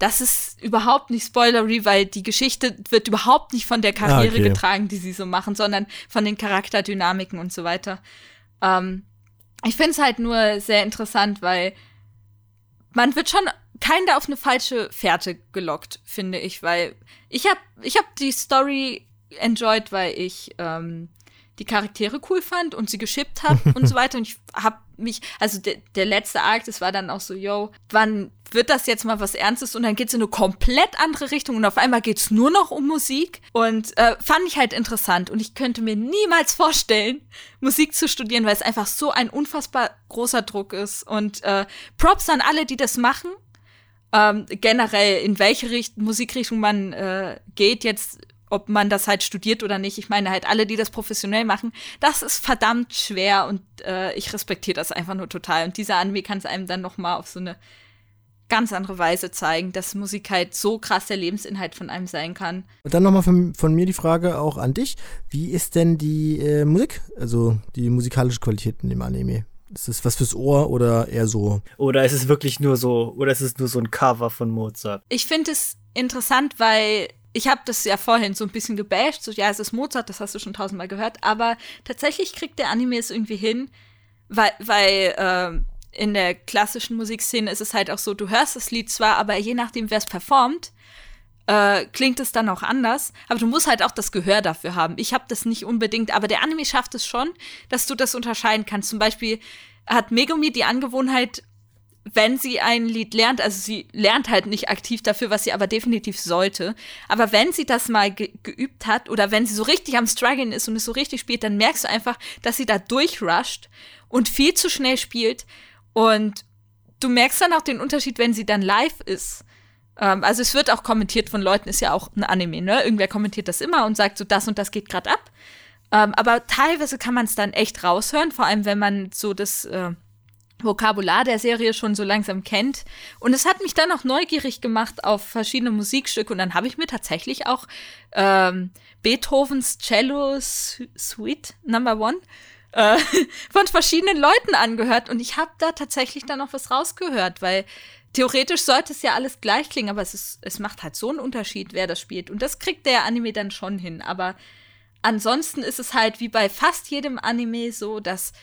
Speaker 2: das ist überhaupt nicht spoilery, weil die Geschichte wird überhaupt nicht von der Karriere ah, okay. getragen, die sie so machen, sondern von den Charakterdynamiken und so weiter. Ähm, ich finde es halt nur sehr interessant, weil man wird schon keiner auf eine falsche Fährte gelockt, finde ich, weil ich habe ich hab die Story enjoyed, weil ich ähm, die Charaktere cool fand und sie geschippt habe (laughs) und so weiter. Und ich habe mich, also de, der letzte Arc, das war dann auch so, yo, wann wird das jetzt mal was Ernstes? Und dann geht's in eine komplett andere Richtung und auf einmal geht's nur noch um Musik. Und äh, fand ich halt interessant. Und ich könnte mir niemals vorstellen, Musik zu studieren, weil es einfach so ein unfassbar großer Druck ist. Und äh, Props an alle, die das machen. Ähm, generell, in welche Richt Musikrichtung man äh, geht, jetzt ob man das halt studiert oder nicht. Ich meine halt alle, die das professionell machen, das ist verdammt schwer und äh, ich respektiere das einfach nur total. Und dieser Anime kann es einem dann noch mal auf so eine ganz andere Weise zeigen, dass Musik halt so krass der Lebensinhalt von einem sein kann.
Speaker 1: Und dann nochmal von, von mir die Frage auch an dich. Wie ist denn die äh, Musik, also die musikalische Qualität in dem Anime? Ist das was fürs Ohr oder eher so?
Speaker 3: Oder ist es wirklich nur so, oder ist es nur so ein Cover von Mozart?
Speaker 2: Ich finde es interessant, weil ich habe das ja vorhin so ein bisschen gebasht, so ja, es ist Mozart, das hast du schon tausendmal gehört, aber tatsächlich kriegt der Anime es irgendwie hin, weil, weil äh, in der klassischen Musikszene ist es halt auch so, du hörst das Lied zwar, aber je nachdem, wer es performt, äh, klingt es dann auch anders. Aber du musst halt auch das Gehör dafür haben. Ich habe das nicht unbedingt, aber der Anime schafft es schon, dass du das unterscheiden kannst. Zum Beispiel hat Megumi die Angewohnheit, wenn sie ein Lied lernt, also sie lernt halt nicht aktiv dafür, was sie aber definitiv sollte. Aber wenn sie das mal ge geübt hat oder wenn sie so richtig am Struggeln ist und es so richtig spielt, dann merkst du einfach, dass sie da durchrusht und viel zu schnell spielt. Und du merkst dann auch den Unterschied, wenn sie dann live ist. Ähm, also es wird auch kommentiert von Leuten, ist ja auch ein Anime, ne? Irgendwer kommentiert das immer und sagt so, das und das geht gerade ab. Ähm, aber teilweise kann man es dann echt raushören, vor allem wenn man so das äh, Vokabular der Serie schon so langsam kennt. Und es hat mich dann auch neugierig gemacht auf verschiedene Musikstücke. Und dann habe ich mir tatsächlich auch ähm, Beethovens Cello Suite Number One äh, (laughs) von verschiedenen Leuten angehört. Und ich habe da tatsächlich dann noch was rausgehört, weil theoretisch sollte es ja alles gleich klingen, aber es, ist, es macht halt so einen Unterschied, wer das spielt. Und das kriegt der Anime dann schon hin. Aber ansonsten ist es halt wie bei fast jedem Anime so, dass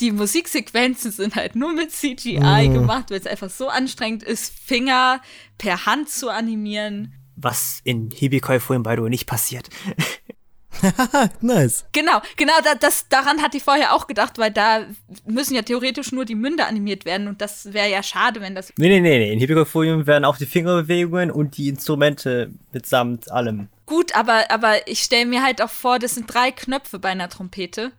Speaker 2: die Musiksequenzen sind halt nur mit CGI mhm. gemacht, weil es einfach so anstrengend ist, Finger per Hand zu animieren.
Speaker 3: Was in Hibikoi vorhin by the way nicht passiert. (laughs)
Speaker 1: nice.
Speaker 2: Genau, genau, da, das, daran hatte ich vorher auch gedacht, weil da müssen ja theoretisch nur die Münder animiert werden und das wäre ja schade, wenn das.
Speaker 3: Nee, nee, nee, nee. In Hibikoi werden auch die Fingerbewegungen und die Instrumente mitsamt allem.
Speaker 2: Gut, aber, aber ich stelle mir halt auch vor, das sind drei Knöpfe bei einer Trompete.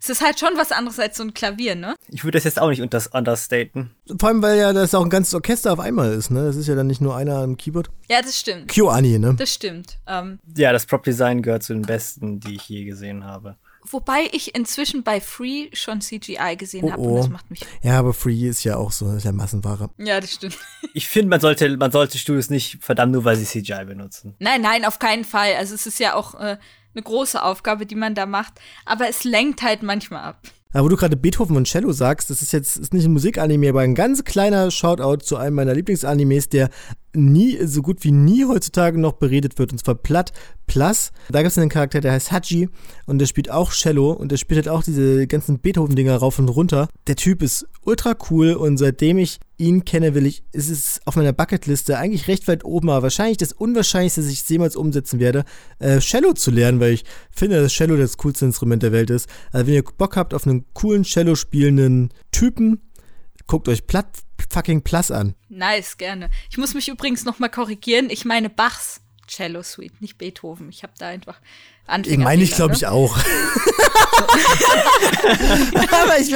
Speaker 2: Es ist halt schon was anderes als so ein Klavier, ne?
Speaker 3: Ich würde das jetzt auch nicht understaten.
Speaker 1: Vor allem, weil ja das auch ein ganzes Orchester auf einmal ist, ne? Das ist ja dann nicht nur einer am Keyboard.
Speaker 2: Ja, das stimmt.
Speaker 1: Q-Ani, ne?
Speaker 2: Das stimmt. Ähm,
Speaker 3: ja, das Prop-Design gehört zu den besten, die ich je gesehen habe.
Speaker 2: Wobei ich inzwischen bei Free schon CGI gesehen oh, habe und das oh. macht mich.
Speaker 1: Ja, aber Free ist ja auch so, das ist ja Massenware.
Speaker 2: Ja, das stimmt. (laughs)
Speaker 3: Ich finde, man sollte, man sollte Studios nicht verdammt nur, weil sie CGI benutzen.
Speaker 2: Nein, nein, auf keinen Fall. Also es ist ja auch äh, eine große Aufgabe, die man da macht. Aber es lenkt halt manchmal ab.
Speaker 1: Aber wo du gerade Beethoven und Cello sagst, das ist jetzt ist nicht ein Musikanime, aber ein ganz kleiner Shoutout zu einem meiner Lieblingsanimes, der nie, so gut wie nie heutzutage noch beredet wird, und zwar Platt Plus. Da gibt es einen Charakter, der heißt Haji und der spielt auch Cello und der spielt halt auch diese ganzen Beethoven-Dinger rauf und runter. Der Typ ist ultra cool und seitdem ich ihn kenne, will ich, ist es auf meiner Bucketliste eigentlich recht weit oben, aber wahrscheinlich das Unwahrscheinlichste, dass ich es jemals umsetzen werde, äh, Cello zu lernen, weil ich finde, dass Cello das coolste Instrument der Welt ist. Also wenn ihr Bock habt auf einen coolen Cello spielenden Typen, guckt euch Platt fucking Plus an.
Speaker 2: Nice, gerne. Ich muss mich übrigens noch mal korrigieren. Ich meine Bachs Cello Suite, nicht Beethoven. Ich habe da einfach
Speaker 1: Anfänger. Ich meine ich, glaube ne? ich, auch. (laughs) aber ich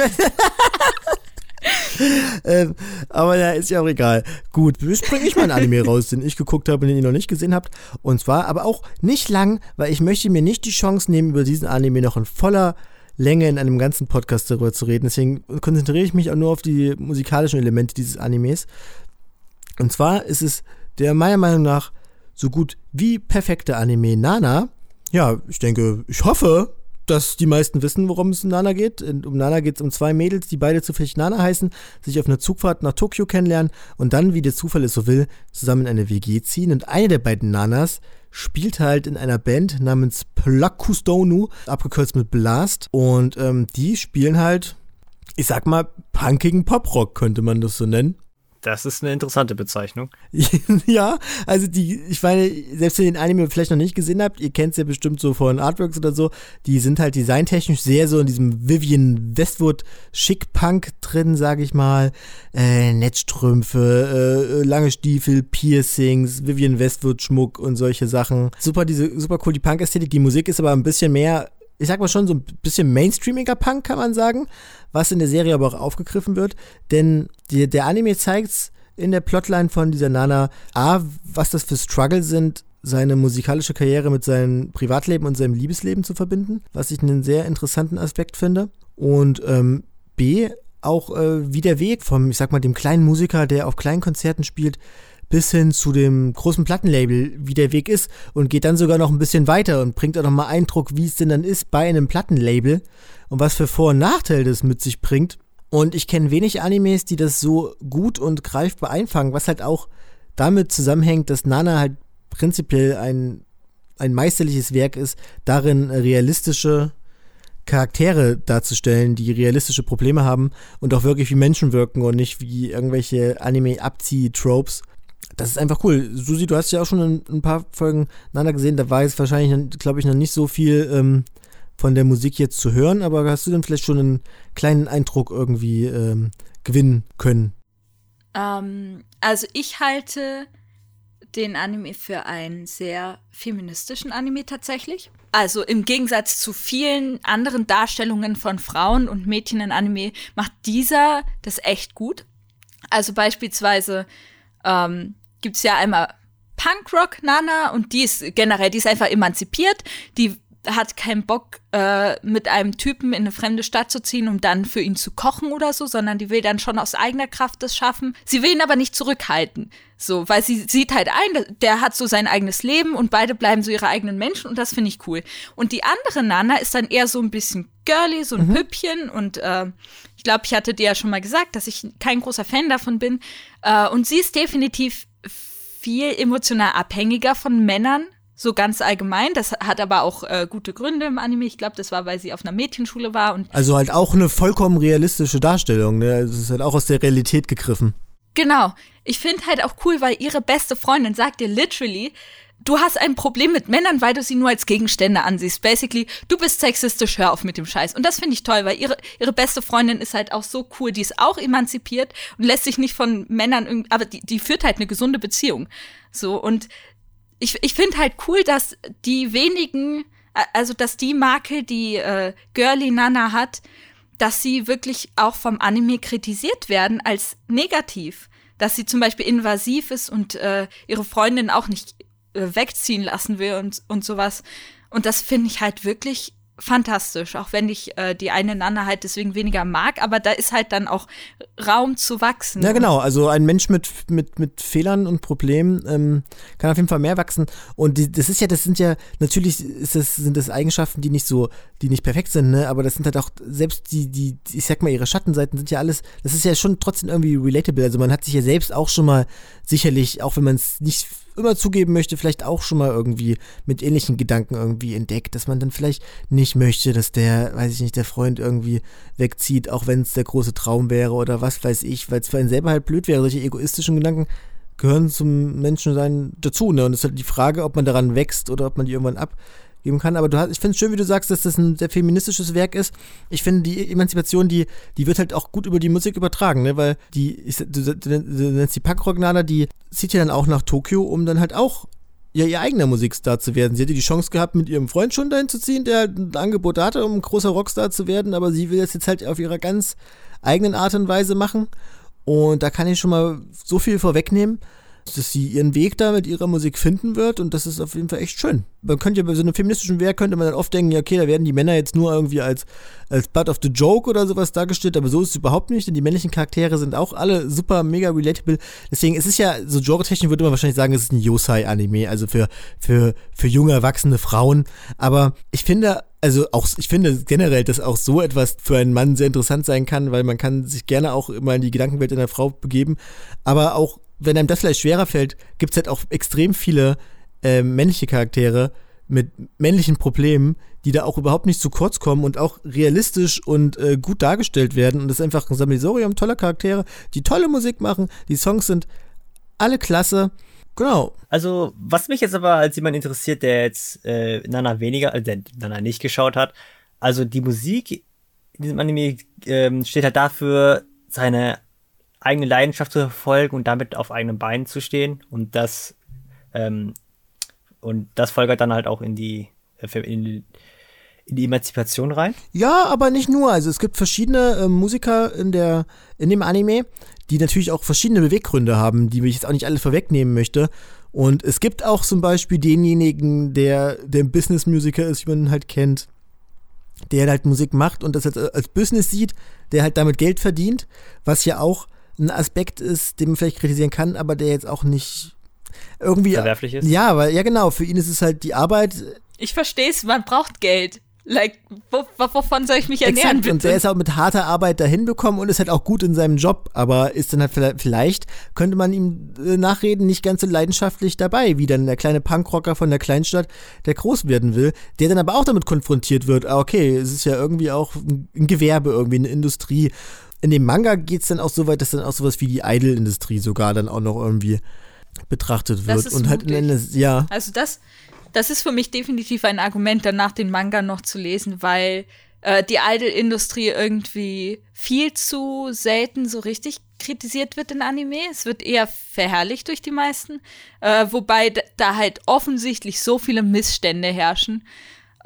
Speaker 1: ähm, aber ja, ist ja auch egal. Gut, springe ich mal ein Anime raus, den ich geguckt habe und den ihr noch nicht gesehen habt. Und zwar aber auch nicht lang, weil ich möchte mir nicht die Chance nehmen, über diesen Anime noch in voller Länge in einem ganzen Podcast darüber zu reden. Deswegen konzentriere ich mich auch nur auf die musikalischen Elemente dieses Animes. Und zwar ist es der meiner Meinung nach so gut wie perfekte Anime Nana. Ja, ich denke, ich hoffe, dass die meisten wissen, worum es um Nana geht. Um Nana geht es um zwei Mädels, die beide zufällig Nana heißen, sich auf einer Zugfahrt nach Tokio kennenlernen und dann, wie der Zufall es so will, zusammen in eine WG ziehen. Und eine der beiden Nanas spielt halt in einer Band namens Plakustonu, abgekürzt mit Blast. Und ähm, die spielen halt, ich sag mal, punkigen Poprock, könnte man das so nennen.
Speaker 3: Das ist eine interessante Bezeichnung. (laughs)
Speaker 1: ja, also die, ich meine, selbst wenn ihr den Anime vielleicht noch nicht gesehen habt, ihr kennt es ja bestimmt so von Artworks oder so, die sind halt designtechnisch sehr so in diesem Vivian Westwood Schick-Punk drin, sag ich mal. Äh, Netzstrümpfe, äh, lange Stiefel, Piercings, Vivian Westwood Schmuck und solche Sachen. Super, diese, super cool, die Punk-Ästhetik. Die Musik ist aber ein bisschen mehr ich sag mal schon so ein bisschen mainstreamiger Punk, kann man sagen, was in der Serie aber auch aufgegriffen wird. Denn die, der Anime zeigt in der Plotline von dieser Nana, A, was das für Struggle sind, seine musikalische Karriere mit seinem Privatleben und seinem Liebesleben zu verbinden, was ich einen sehr interessanten Aspekt finde. Und ähm, B, auch äh, wie der Weg vom, ich sag mal, dem kleinen Musiker, der auf kleinen Konzerten spielt, bis hin zu dem großen Plattenlabel, wie der Weg ist und geht dann sogar noch ein bisschen weiter und bringt auch noch mal Eindruck, wie es denn dann ist bei einem Plattenlabel und was für Vor- und Nachteile das mit sich bringt. Und ich kenne wenig Animes, die das so gut und greifbar einfangen, was halt auch damit zusammenhängt, dass Nana halt prinzipiell ein, ein meisterliches Werk ist, darin realistische Charaktere darzustellen, die realistische Probleme haben und auch wirklich wie Menschen wirken und nicht wie irgendwelche Anime-Abzieh-Tropes das ist einfach cool. Susi, du hast ja auch schon ein, ein paar Folgen nacheinander gesehen. Da war jetzt wahrscheinlich, glaube ich, noch nicht so viel ähm, von der Musik jetzt zu hören, aber hast du denn vielleicht schon einen kleinen Eindruck irgendwie ähm, gewinnen können?
Speaker 2: Ähm, also ich halte den Anime für einen sehr feministischen Anime tatsächlich. Also im Gegensatz zu vielen anderen Darstellungen von Frauen und Mädchen in Anime macht dieser das echt gut. Also beispielsweise ähm, gibt es ja einmal Punkrock Nana und die ist generell, die ist einfach emanzipiert, die hat keinen Bock, äh, mit einem Typen in eine fremde Stadt zu ziehen, um dann für ihn zu kochen oder so, sondern die will dann schon aus eigener Kraft das schaffen. Sie will ihn aber nicht zurückhalten. So, weil sie sieht halt ein, der hat so sein eigenes Leben und beide bleiben so ihre eigenen Menschen und das finde ich cool. Und die andere Nana ist dann eher so ein bisschen girly, so ein mhm. Püppchen und äh, ich glaube, ich hatte dir ja schon mal gesagt, dass ich kein großer Fan davon bin. Äh, und sie ist definitiv viel emotional abhängiger von Männern, so ganz allgemein. Das hat aber auch äh, gute Gründe im Anime. Ich glaube, das war, weil sie auf einer Mädchenschule war. Und
Speaker 1: also halt auch eine vollkommen realistische Darstellung. Ne? Es ist halt auch aus der Realität gegriffen.
Speaker 2: Genau. Ich finde halt auch cool, weil ihre beste Freundin sagt ihr literally, du hast ein Problem mit Männern, weil du sie nur als Gegenstände ansiehst. Basically, du bist sexistisch, hör auf mit dem Scheiß. Und das finde ich toll, weil ihre, ihre beste Freundin ist halt auch so cool, die ist auch emanzipiert und lässt sich nicht von Männern irgendwie, aber die, die führt halt eine gesunde Beziehung. So, und ich, ich finde halt cool, dass die wenigen, also dass die Makel, die äh, Girly Nana hat, dass sie wirklich auch vom Anime kritisiert werden als negativ. Dass sie zum Beispiel invasiv ist und äh, ihre Freundin auch nicht wegziehen lassen will und, und sowas. Und das finde ich halt wirklich fantastisch, auch wenn ich äh, die eine Nana halt deswegen weniger mag, aber da ist halt dann auch Raum zu wachsen.
Speaker 1: Ja, genau. Also ein Mensch mit, mit, mit Fehlern und Problemen ähm, kann auf jeden Fall mehr wachsen. Und die, das ist ja, das sind ja, natürlich ist das, sind das Eigenschaften, die nicht so, die nicht perfekt sind, ne? Aber das sind halt auch, selbst die, die, ich sag mal, ihre Schattenseiten sind ja alles, das ist ja schon trotzdem irgendwie relatable. Also man hat sich ja selbst auch schon mal sicherlich, auch wenn man es nicht immer zugeben möchte, vielleicht auch schon mal irgendwie mit ähnlichen Gedanken irgendwie entdeckt, dass man dann vielleicht nicht möchte, dass der, weiß ich nicht, der Freund irgendwie wegzieht, auch wenn es der große Traum wäre oder was weiß ich, weil es für einen selber halt blöd wäre. Solche egoistischen Gedanken gehören zum Menschensein dazu. Ne? Und es ist halt die Frage, ob man daran wächst oder ob man die irgendwann ab geben kann. Aber du hast, ich finde es schön, wie du sagst, dass das ein sehr feministisches Werk ist. Ich finde, die Emanzipation, die, die wird halt auch gut über die Musik übertragen, ne? weil die, ich, du, du, nennst die Punkrock-Nana, die zieht ja dann auch nach Tokio, um dann halt auch ja, ihr eigener Musikstar zu werden. Sie hätte die Chance gehabt, mit ihrem Freund schon dahin zu ziehen, der halt ein Angebot hatte, um ein großer Rockstar zu werden, aber sie will das jetzt halt auf ihrer ganz eigenen Art und Weise machen. Und da kann ich schon mal so viel vorwegnehmen, dass sie ihren Weg da mit ihrer Musik finden wird und das ist auf jeden Fall echt schön. man könnte ja bei so einem feministischen Werk könnte man dann oft denken, ja, okay, da werden die Männer jetzt nur irgendwie als, als Butt of the Joke oder sowas dargestellt, aber so ist es überhaupt nicht, denn die männlichen Charaktere sind auch alle super mega relatable. Deswegen, es ist ja, so genre-technisch würde man wahrscheinlich sagen, es ist ein Yosei-Anime, also für, für, für junge, erwachsene Frauen. Aber ich finde, also auch, ich finde generell, dass auch so etwas für einen Mann sehr interessant sein kann, weil man kann sich gerne auch immer in die Gedankenwelt einer Frau begeben. Aber auch, wenn einem das vielleicht schwerer fällt, gibt es halt auch extrem viele äh, männliche Charaktere mit männlichen Problemen, die da auch überhaupt nicht zu kurz kommen und auch realistisch und äh, gut dargestellt werden. Und das ist einfach ein Sammelsorium toller Charaktere, die tolle Musik machen. Die Songs sind alle klasse. Genau.
Speaker 3: Also, was mich jetzt aber als jemand interessiert, der jetzt äh, Nana weniger, also der Nana nicht geschaut hat, also die Musik in diesem Anime ähm, steht halt dafür, seine eigene Leidenschaft zu verfolgen und damit auf eigenen Beinen zu stehen. Und das ähm, und das folgert dann halt auch in die, äh, in die, in die Emanzipation rein?
Speaker 1: Ja, aber nicht nur. Also es gibt verschiedene äh, Musiker in, der, in dem Anime, die natürlich auch verschiedene Beweggründe haben, die ich jetzt auch nicht alle vorwegnehmen möchte. Und es gibt auch zum Beispiel denjenigen, der, der ein Business-Musiker ist, wie man ihn halt kennt, der halt Musik macht und das als, als Business sieht, der halt damit Geld verdient, was ja auch ein Aspekt ist, den man vielleicht kritisieren kann, aber der jetzt auch nicht irgendwie.
Speaker 3: Verwerflich ist?
Speaker 1: Ja, weil, ja genau, für ihn ist es halt die Arbeit.
Speaker 2: Ich verstehe es, man braucht Geld. Like, wovon soll ich mich ernähren?
Speaker 1: Exakt. Bitte? Und er ist auch mit harter Arbeit dahin bekommen und ist halt auch gut in seinem Job, aber ist dann halt vielleicht, könnte man ihm äh, nachreden, nicht ganz so leidenschaftlich dabei, wie dann der kleine Punkrocker von der Kleinstadt, der groß werden will, der dann aber auch damit konfrontiert wird, ah, okay, es ist ja irgendwie auch ein Gewerbe, irgendwie eine Industrie. In dem Manga geht es dann auch so weit, dass dann auch sowas wie die Idol-Industrie sogar dann auch noch irgendwie betrachtet wird. und halt in eine, ja.
Speaker 2: Also das, das ist für mich definitiv ein Argument, danach den Manga noch zu lesen, weil äh, die Idol-Industrie irgendwie viel zu selten so richtig kritisiert wird in Anime. Es wird eher verherrlicht durch die meisten, äh, wobei da halt offensichtlich so viele Missstände herrschen.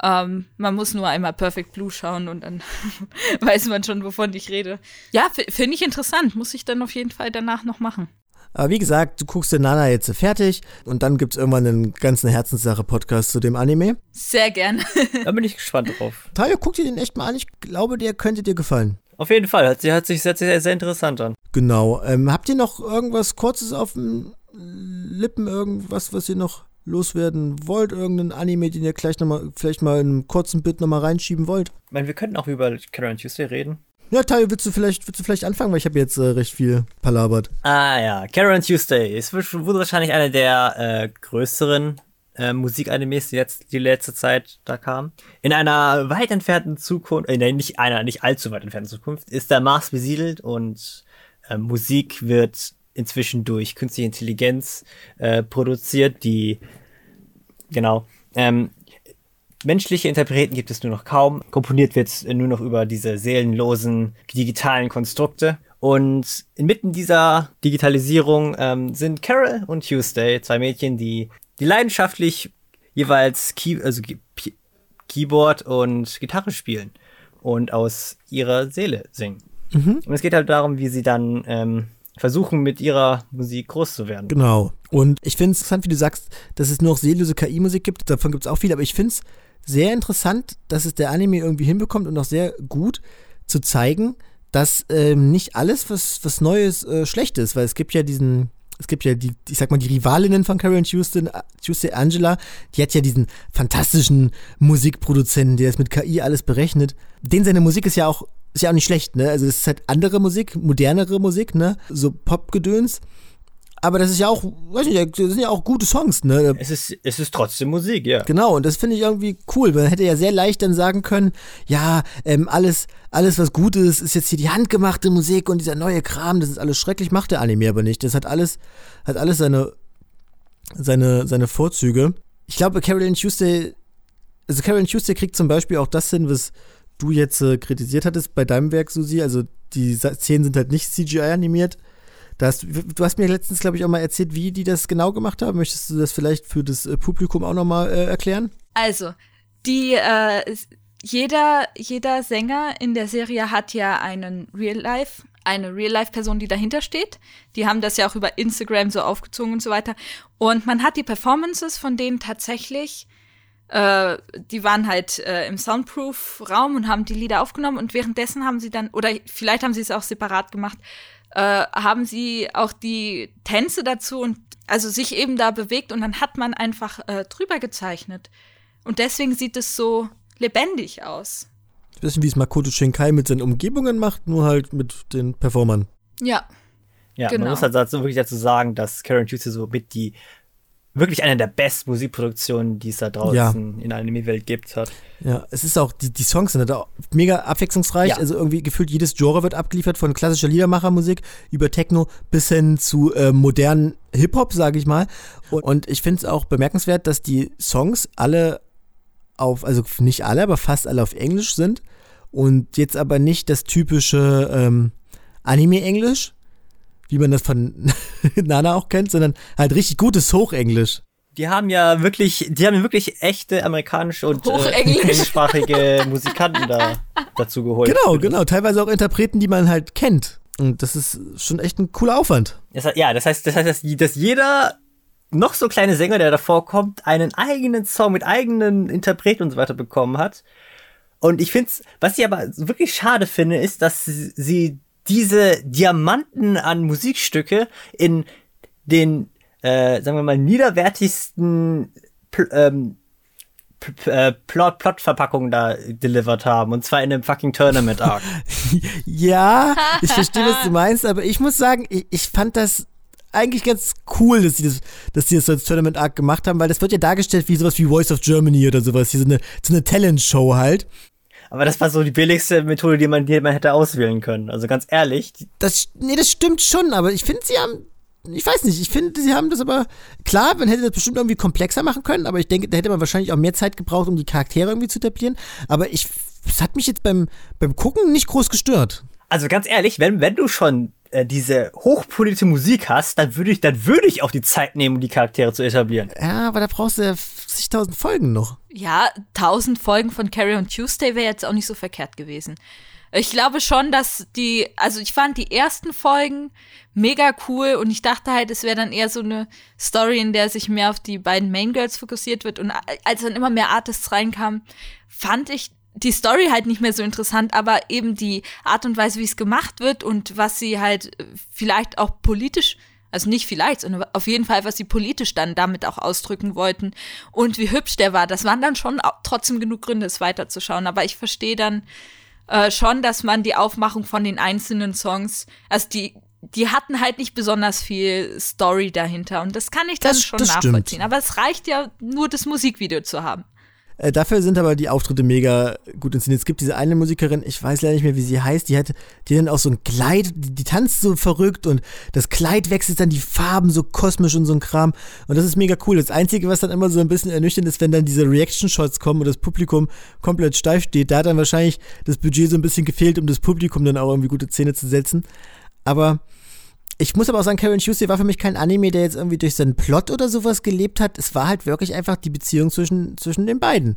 Speaker 2: Ähm, man muss nur einmal Perfect Blue schauen und dann (laughs) weiß man schon, wovon ich rede. Ja, finde ich interessant. Muss ich dann auf jeden Fall danach noch machen.
Speaker 1: Aber wie gesagt, du guckst den Nana jetzt fertig und dann gibt es irgendwann einen ganzen Herzenssache-Podcast zu dem Anime.
Speaker 2: Sehr gern. (laughs)
Speaker 3: da bin ich gespannt drauf.
Speaker 1: Tayo, guck dir den echt mal an. Ich glaube, der könnte dir gefallen.
Speaker 3: Auf jeden Fall. Hat, hat sich sehr, sehr, sehr interessant an.
Speaker 1: Genau. Ähm, habt ihr noch irgendwas Kurzes auf den Lippen? Irgendwas, was ihr noch loswerden wollt? Irgendeinen Anime, den ihr gleich nochmal, vielleicht mal in einem kurzen Bit nochmal reinschieben wollt?
Speaker 3: Ich meine, wir könnten auch über Karen Tuesday reden.
Speaker 1: Ja, Tayo, willst du vielleicht, willst du vielleicht anfangen, weil ich habe jetzt äh, recht viel palabert.
Speaker 3: Ah ja, Karen Tuesday. Es wurde wahrscheinlich einer der äh, größeren äh, Musikanimes, die jetzt die letzte Zeit da kam. In einer weit entfernten Zukunft, äh, nicht einer, nicht allzu weit entfernten Zukunft, ist der Mars besiedelt und äh, Musik wird inzwischen durch künstliche Intelligenz äh, produziert, die genau ähm, Menschliche Interpreten gibt es nur noch kaum. Komponiert wird nur noch über diese seelenlosen digitalen Konstrukte. Und inmitten dieser Digitalisierung ähm, sind Carol und Tuesday, zwei Mädchen, die, die leidenschaftlich jeweils Key also Keyboard und Gitarre spielen und aus ihrer Seele singen. Mhm. Und es geht halt darum, wie sie dann ähm, versuchen, mit ihrer Musik groß zu werden.
Speaker 1: Genau. Und ich finde es interessant, wie du sagst, dass es nur noch seellose KI-Musik gibt. Davon gibt es auch viel, aber ich finde es sehr interessant, dass es der Anime irgendwie hinbekommt und auch sehr gut zu zeigen, dass ähm, nicht alles, was, was Neues, äh, schlecht ist, weil es gibt ja diesen, es gibt ja die, ich sag mal, die Rivalinnen von Karen Houston, Tuesday Angela, die hat ja diesen fantastischen Musikproduzenten, der das mit KI alles berechnet. Den seine Musik ist ja auch, ist ja auch nicht schlecht, ne? Also es ist halt andere Musik, modernere Musik, ne? So Popgedöns. Aber das ist ja auch, weiß nicht, das sind ja auch gute Songs, ne?
Speaker 3: Es ist, es ist trotzdem Musik, ja.
Speaker 1: Genau, und das finde ich irgendwie cool. Man hätte ja sehr leicht dann sagen können, ja, ähm, alles, alles, was gut ist, ist jetzt hier die handgemachte Musik und dieser neue Kram, das ist alles schrecklich, macht der Anime aber nicht. Das hat alles, hat alles seine, seine, seine Vorzüge. Ich glaube, Carolyn Tuesday, also Carolyn Tuesday kriegt zum Beispiel auch das hin, was du jetzt äh, kritisiert hattest bei deinem Werk, Susi. Also die Szenen sind halt nicht CGI animiert das, du hast mir letztens, glaube ich, auch mal erzählt, wie die das genau gemacht haben. Möchtest du das vielleicht für das äh, Publikum auch nochmal äh, erklären?
Speaker 2: Also, die, äh, jeder, jeder Sänger in der Serie hat ja einen Real-Life, eine Real-Life-Person, die dahinter steht. Die haben das ja auch über Instagram so aufgezogen und so weiter. Und man hat die Performances von denen tatsächlich äh, die waren halt äh, im Soundproof-Raum und haben die Lieder aufgenommen und währenddessen haben sie dann, oder vielleicht haben sie es auch separat gemacht, äh, haben sie auch die Tänze dazu und also sich eben da bewegt und dann hat man einfach äh, drüber gezeichnet. Und deswegen sieht es so lebendig aus.
Speaker 1: Ein bisschen wie es Makoto Shinkai mit seinen Umgebungen macht, nur halt mit den Performern.
Speaker 2: Ja.
Speaker 3: Ja, genau. man muss halt wirklich dazu sagen, dass Karen Tuesday so mit die wirklich eine der besten Musikproduktionen, die es da draußen ja. in der Anime-Welt gibt, hat.
Speaker 1: Ja, es ist auch, die, die Songs sind halt mega abwechslungsreich. Ja. Also irgendwie gefühlt jedes Genre wird abgeliefert, von klassischer Liedermachermusik über Techno bis hin zu äh, modernen Hip-Hop, sage ich mal. Und, und ich finde es auch bemerkenswert, dass die Songs alle auf, also nicht alle, aber fast alle auf Englisch sind. Und jetzt aber nicht das typische ähm, Anime-Englisch, wie man das von (laughs) Nana auch kennt, sondern halt richtig gutes Hochenglisch.
Speaker 3: Die haben ja wirklich, die haben wirklich echte amerikanische und äh, englischsprachige (laughs) Musikanten da dazu geholt.
Speaker 1: Genau, genau. Teilweise auch Interpreten, die man halt kennt. Und das ist schon echt ein cooler Aufwand.
Speaker 3: Das, ja, das heißt, das heißt, dass, dass jeder noch so kleine Sänger, der davor kommt, einen eigenen Song mit eigenen Interpreten und so weiter bekommen hat. Und ich finde was ich aber wirklich schade finde, ist, dass sie diese Diamanten an Musikstücke in den, äh, sagen wir mal, niederwertigsten pl ähm, äh, Plot, Plot-Verpackungen da delivered haben. Und zwar in einem fucking Tournament-Arc. (laughs)
Speaker 1: ja, ich verstehe, was du meinst, aber ich muss sagen, ich, ich fand das eigentlich ganz cool, dass sie das, dass sie das als Tournament Arc gemacht haben, weil das wird ja dargestellt wie sowas wie Voice of Germany oder sowas, hier so eine, so eine Talent-Show halt.
Speaker 3: Aber das war so die billigste Methode, die man, die man hätte auswählen können. Also ganz ehrlich.
Speaker 1: Das, nee, das stimmt schon, aber ich finde, sie haben ich weiß nicht, ich finde, sie haben das aber, klar, man hätte das bestimmt irgendwie komplexer machen können, aber ich denke, da hätte man wahrscheinlich auch mehr Zeit gebraucht, um die Charaktere irgendwie zu etablieren. Aber ich, es hat mich jetzt beim, beim Gucken nicht groß gestört.
Speaker 3: Also ganz ehrlich, wenn, wenn du schon äh, diese hochpolitische Musik hast, dann würde ich, dann würde ich auch die Zeit nehmen, um die Charaktere zu etablieren.
Speaker 1: Ja, aber da brauchst du ja 50.000 Folgen noch.
Speaker 2: Ja, 1000 Folgen von Carrie on Tuesday wäre jetzt auch nicht so verkehrt gewesen. Ich glaube schon, dass die, also ich fand die ersten Folgen mega cool und ich dachte halt, es wäre dann eher so eine Story, in der sich mehr auf die beiden Main Girls fokussiert wird. Und als dann immer mehr Artists reinkamen, fand ich die Story halt nicht mehr so interessant, aber eben die Art und Weise, wie es gemacht wird und was sie halt vielleicht auch politisch, also nicht vielleicht, sondern auf jeden Fall, was sie politisch dann damit auch ausdrücken wollten und wie hübsch der war, das waren dann schon trotzdem genug Gründe, es weiterzuschauen. Aber ich verstehe dann äh, schon, dass man die Aufmachung von den einzelnen Songs, also die die hatten halt nicht besonders viel Story dahinter und das kann ich dann das, schon das nachvollziehen. Stimmt. Aber es reicht ja nur, das Musikvideo zu haben.
Speaker 1: Äh, dafür sind aber die Auftritte mega gut inszeniert. Es gibt diese eine Musikerin, ich weiß leider nicht mehr, wie sie heißt, die hat, die dann auch so ein Kleid, die, die, tanzt so verrückt und das Kleid wechselt dann die Farben so kosmisch und so ein Kram. Und das ist mega cool. Das Einzige, was dann immer so ein bisschen ernüchternd ist, wenn dann diese Reaction-Shots kommen und das Publikum komplett steif steht, da hat dann wahrscheinlich das Budget so ein bisschen gefehlt, um das Publikum dann auch irgendwie gute Szene zu setzen. Aber ich muss aber auch sagen, Karen Tuesday war für mich kein Anime, der jetzt irgendwie durch seinen Plot oder sowas gelebt hat. Es war halt wirklich einfach die Beziehung zwischen, zwischen den beiden.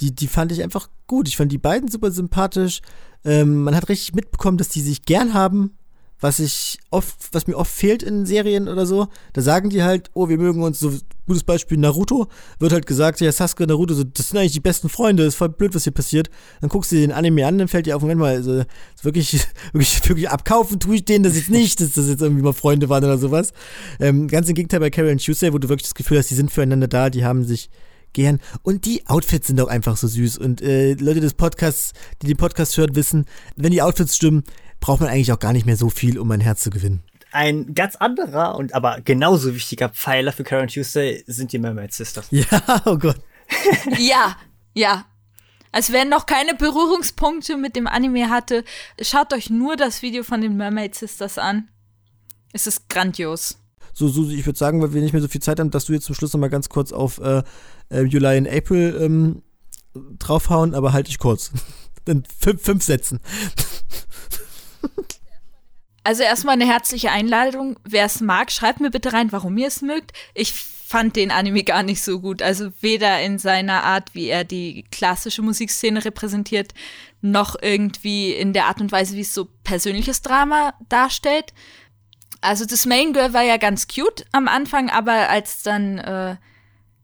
Speaker 1: Die, die fand ich einfach gut. Ich fand die beiden super sympathisch. Ähm, man hat richtig mitbekommen, dass die sich gern haben was ich oft, was mir oft fehlt in Serien oder so. Da sagen die halt, oh, wir mögen uns, so gutes Beispiel Naruto, wird halt gesagt, ja, Sasuke, Naruto, so, das sind eigentlich die besten Freunde, ist voll blöd, was hier passiert. Dann guckst du dir den Anime an, dann fällt dir auf, Moment mal, also, wirklich, (laughs) wirklich, wirklich abkaufen tue ich denen das jetzt nicht, dass das jetzt irgendwie mal Freunde waren oder sowas. Ähm, ganz im Gegenteil bei Carol und Tuesday, wo du wirklich das Gefühl hast, die sind füreinander da, die haben sich gern. Und die Outfits sind auch einfach so süß. Und äh, Leute des Podcasts, die den Podcast hören, wissen, wenn die Outfits stimmen, braucht man eigentlich auch gar nicht mehr so viel, um mein Herz zu gewinnen.
Speaker 3: Ein ganz anderer und aber genauso wichtiger Pfeiler für Karen Tuesday sind die Mermaid Sisters. (laughs)
Speaker 1: Ja, oh Gott.
Speaker 2: ja, ja. Als wer noch keine Berührungspunkte mit dem Anime hatte, schaut euch nur das Video von den Mermaid Sisters an. Es ist grandios.
Speaker 1: So, Susi, ich würde sagen, weil wir nicht mehr so viel Zeit haben, dass du jetzt zum Schluss noch mal ganz kurz auf äh, äh, July und April ähm, draufhauen, aber halte ich kurz. (laughs) In fünf, fünf Sätzen.
Speaker 2: Also erstmal eine herzliche Einladung. Wer es mag, schreibt mir bitte rein, warum ihr es mögt. Ich fand den Anime gar nicht so gut. Also weder in seiner Art, wie er die klassische Musikszene repräsentiert, noch irgendwie in der Art und Weise, wie es so persönliches Drama darstellt. Also das Main Girl war ja ganz cute am Anfang, aber als dann äh,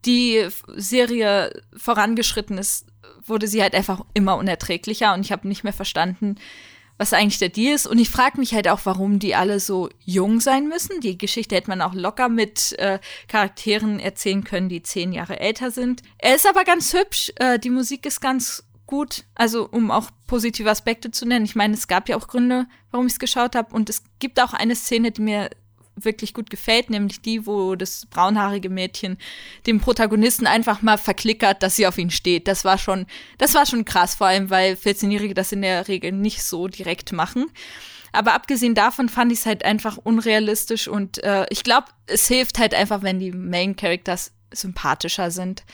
Speaker 2: die Serie vorangeschritten ist, wurde sie halt einfach immer unerträglicher und ich habe nicht mehr verstanden, was eigentlich der Deal ist. Und ich frage mich halt auch, warum die alle so jung sein müssen. Die Geschichte hätte man auch locker mit äh, Charakteren erzählen können, die zehn Jahre älter sind. Er ist aber ganz hübsch. Äh, die Musik ist ganz gut. Also, um auch positive Aspekte zu nennen. Ich meine, es gab ja auch Gründe, warum ich es geschaut habe. Und es gibt auch eine Szene, die mir wirklich gut gefällt, nämlich die, wo das braunhaarige Mädchen dem Protagonisten einfach mal verklickert, dass sie auf ihn steht. Das war schon, das war schon krass, vor allem, weil 14-Jährige das in der Regel nicht so direkt machen. Aber abgesehen davon fand ich es halt einfach unrealistisch und äh, ich glaube, es hilft halt einfach, wenn die Main Characters sympathischer sind.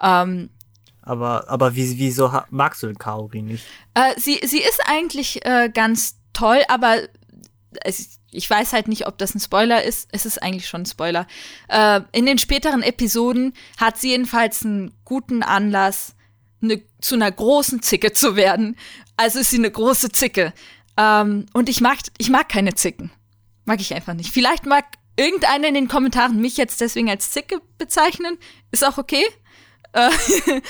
Speaker 2: Ähm,
Speaker 3: aber, aber wie, wieso magst du den Kaori nicht?
Speaker 2: Äh, sie, sie ist eigentlich äh, ganz toll, aber es, ich weiß halt nicht, ob das ein Spoiler ist. Es ist eigentlich schon ein Spoiler. Äh, in den späteren Episoden hat sie jedenfalls einen guten Anlass, ne, zu einer großen Zicke zu werden. Also ist sie eine große Zicke. Ähm, und ich mag, ich mag keine Zicken. Mag ich einfach nicht. Vielleicht mag irgendeiner in den Kommentaren mich jetzt deswegen als Zicke bezeichnen. Ist auch okay. Äh, (laughs)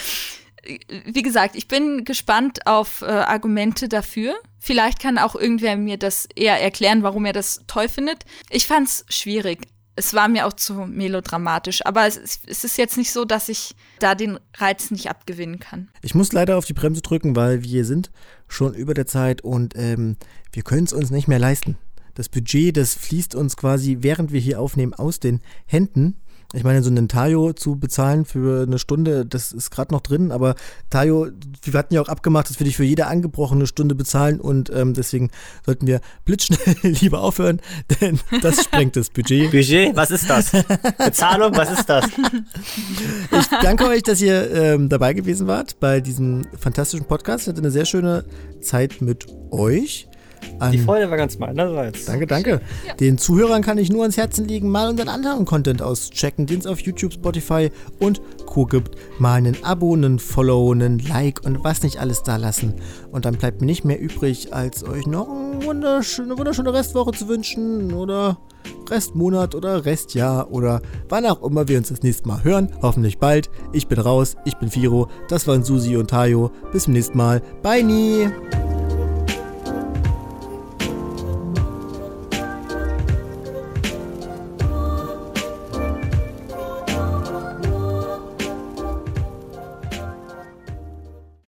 Speaker 2: wie gesagt, ich bin gespannt auf äh, Argumente dafür. Vielleicht kann auch irgendwer mir das eher erklären, warum er das toll findet. Ich fand's schwierig. Es war mir auch zu melodramatisch, aber es, es ist jetzt nicht so, dass ich da den Reiz nicht abgewinnen kann.
Speaker 1: Ich muss leider auf die Bremse drücken, weil wir sind schon über der Zeit und ähm, wir können es uns nicht mehr leisten. Das Budget, das fließt uns quasi, während wir hier aufnehmen, aus den Händen. Ich meine, so einen Tayo zu bezahlen für eine Stunde, das ist gerade noch drin, aber Tayo, wir hatten ja auch abgemacht, dass wir dich für jede angebrochene Stunde bezahlen und ähm, deswegen sollten wir blitzschnell (laughs) lieber aufhören, denn das sprengt das Budget.
Speaker 3: Budget? Was ist das? Bezahlung? Was ist das?
Speaker 1: Ich danke euch, dass ihr ähm, dabei gewesen wart bei diesem fantastischen Podcast. Ich hatte eine sehr schöne Zeit mit euch.
Speaker 3: An, die Freude war ganz meinerseits.
Speaker 1: Danke, danke. Ja. Den Zuhörern kann ich nur ans Herzen legen, mal unseren anderen Content auschecken, den es auf YouTube, Spotify und Co. gibt. Mal einen Abo, einen Follow, einen Like und was nicht alles da lassen. Und dann bleibt mir nicht mehr übrig, als euch noch eine wunderschöne, wunderschöne Restwoche zu wünschen oder Restmonat oder Restjahr oder wann auch immer wir uns das nächste Mal hören. Hoffentlich bald. Ich bin raus, ich bin Firo, das waren Susi und Tayo. Bis zum nächsten Mal. Bye nie.